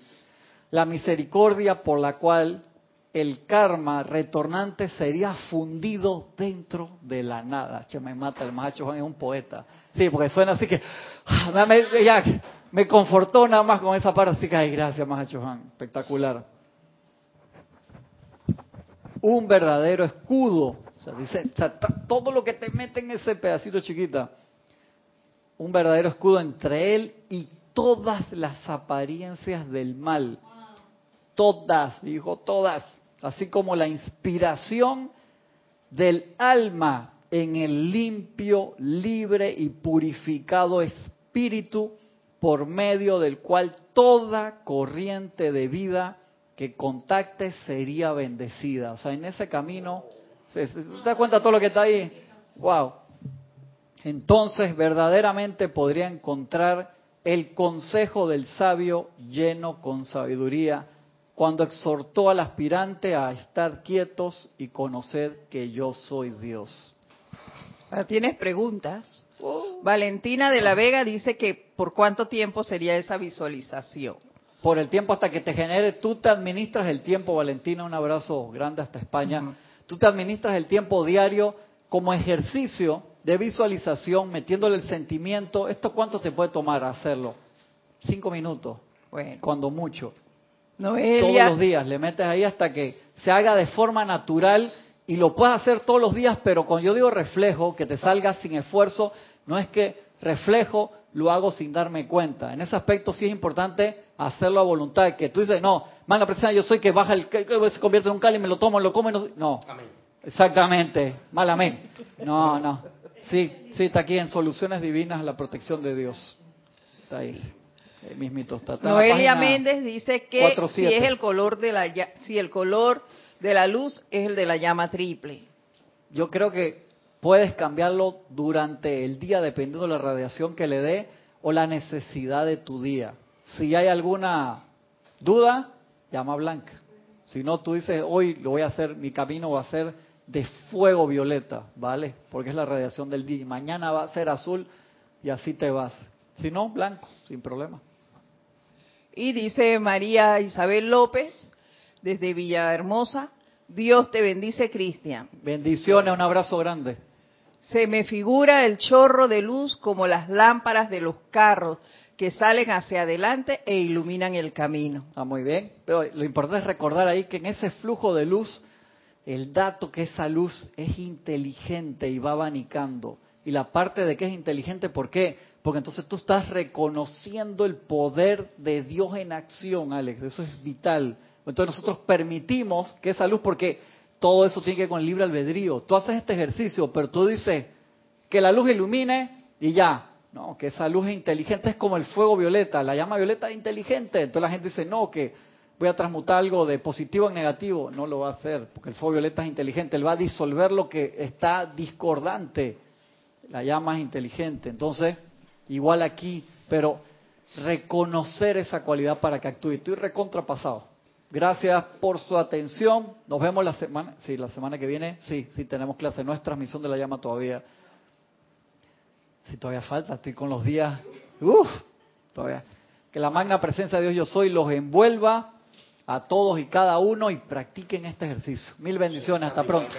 la misericordia por la cual el karma retornante sería fundido dentro de la nada. Che, me mata, el macho Juan es un poeta. Sí, porque suena así que, ah, me, ya, me confortó nada más con esa parte, así que, ay, gracias, Mahacho Juan, espectacular. Un verdadero escudo o sea, dice, todo lo que te mete en ese pedacito chiquita, un verdadero escudo entre él y todas las apariencias del mal. Todas, dijo todas, así como la inspiración del alma en el limpio, libre y purificado espíritu por medio del cual toda corriente de vida que contacte sería bendecida. O sea, en ese camino ¿Se, da cuenta todo lo que está ahí? ¡Wow! Entonces verdaderamente podría encontrar el consejo del sabio lleno con sabiduría cuando exhortó al aspirante a estar quietos y conocer que yo soy Dios. ¿Tienes preguntas? Oh. Valentina de la Vega dice que por cuánto tiempo sería esa visualización. Por el tiempo hasta que te genere, tú te administras el tiempo, Valentina, un abrazo grande hasta España. Tú te administras el tiempo diario como ejercicio de visualización, metiéndole el sentimiento. ¿Esto cuánto te puede tomar hacerlo? Cinco minutos, bueno. cuando mucho. Todos los días, le metes ahí hasta que se haga de forma natural y lo puedes hacer todos los días, pero cuando yo digo reflejo, que te salga sin esfuerzo, no es que reflejo lo hago sin darme cuenta. En ese aspecto sí es importante hacerlo a voluntad, que tú dices, no, la presencia yo soy que baja el, que se convierte en un cáliz, me lo tomo, lo como, no. no. Exactamente, mal amén. No, no. Sí, sí, está aquí en Soluciones Divinas la protección de Dios. Está ahí. mismito está. Noelia Méndez dice que si es el color de la si el color de la luz es el de la llama triple. Yo creo que puedes cambiarlo durante el día dependiendo de la radiación que le dé o la necesidad de tu día. Si hay alguna duda, llama blanca. Si no, tú dices, hoy lo voy a hacer, mi camino va a ser de fuego violeta, ¿vale? Porque es la radiación del día. Mañana va a ser azul y así te vas. Si no, blanco, sin problema. Y dice María Isabel López, desde Villahermosa, Dios te bendice, Cristian. Bendiciones, un abrazo grande. Se me figura el chorro de luz como las lámparas de los carros que salen hacia adelante e iluminan el camino. Ah, muy bien. Pero lo importante es recordar ahí que en ese flujo de luz, el dato que esa luz es inteligente y va abanicando. Y la parte de que es inteligente, ¿por qué? Porque entonces tú estás reconociendo el poder de Dios en acción, Alex. Eso es vital. Entonces nosotros permitimos que esa luz, porque todo eso tiene que ver con el libre albedrío. Tú haces este ejercicio, pero tú dices que la luz ilumine y ya. No, que esa luz inteligente es como el fuego violeta. La llama violeta es inteligente. Entonces la gente dice, no, que voy a transmutar algo de positivo en negativo. No lo va a hacer, porque el fuego violeta es inteligente. Él va a disolver lo que está discordante. La llama es inteligente. Entonces, igual aquí, pero reconocer esa cualidad para que actúe. Estoy recontrapasado. Gracias por su atención. Nos vemos la semana, sí, la semana que viene. Sí, sí, tenemos clase. No es transmisión de la llama todavía. Sí, todavía falta. Estoy con los días. Uf, todavía. Que la magna presencia de Dios yo soy los envuelva a todos y cada uno y practiquen este ejercicio. Mil bendiciones. Hasta pronto.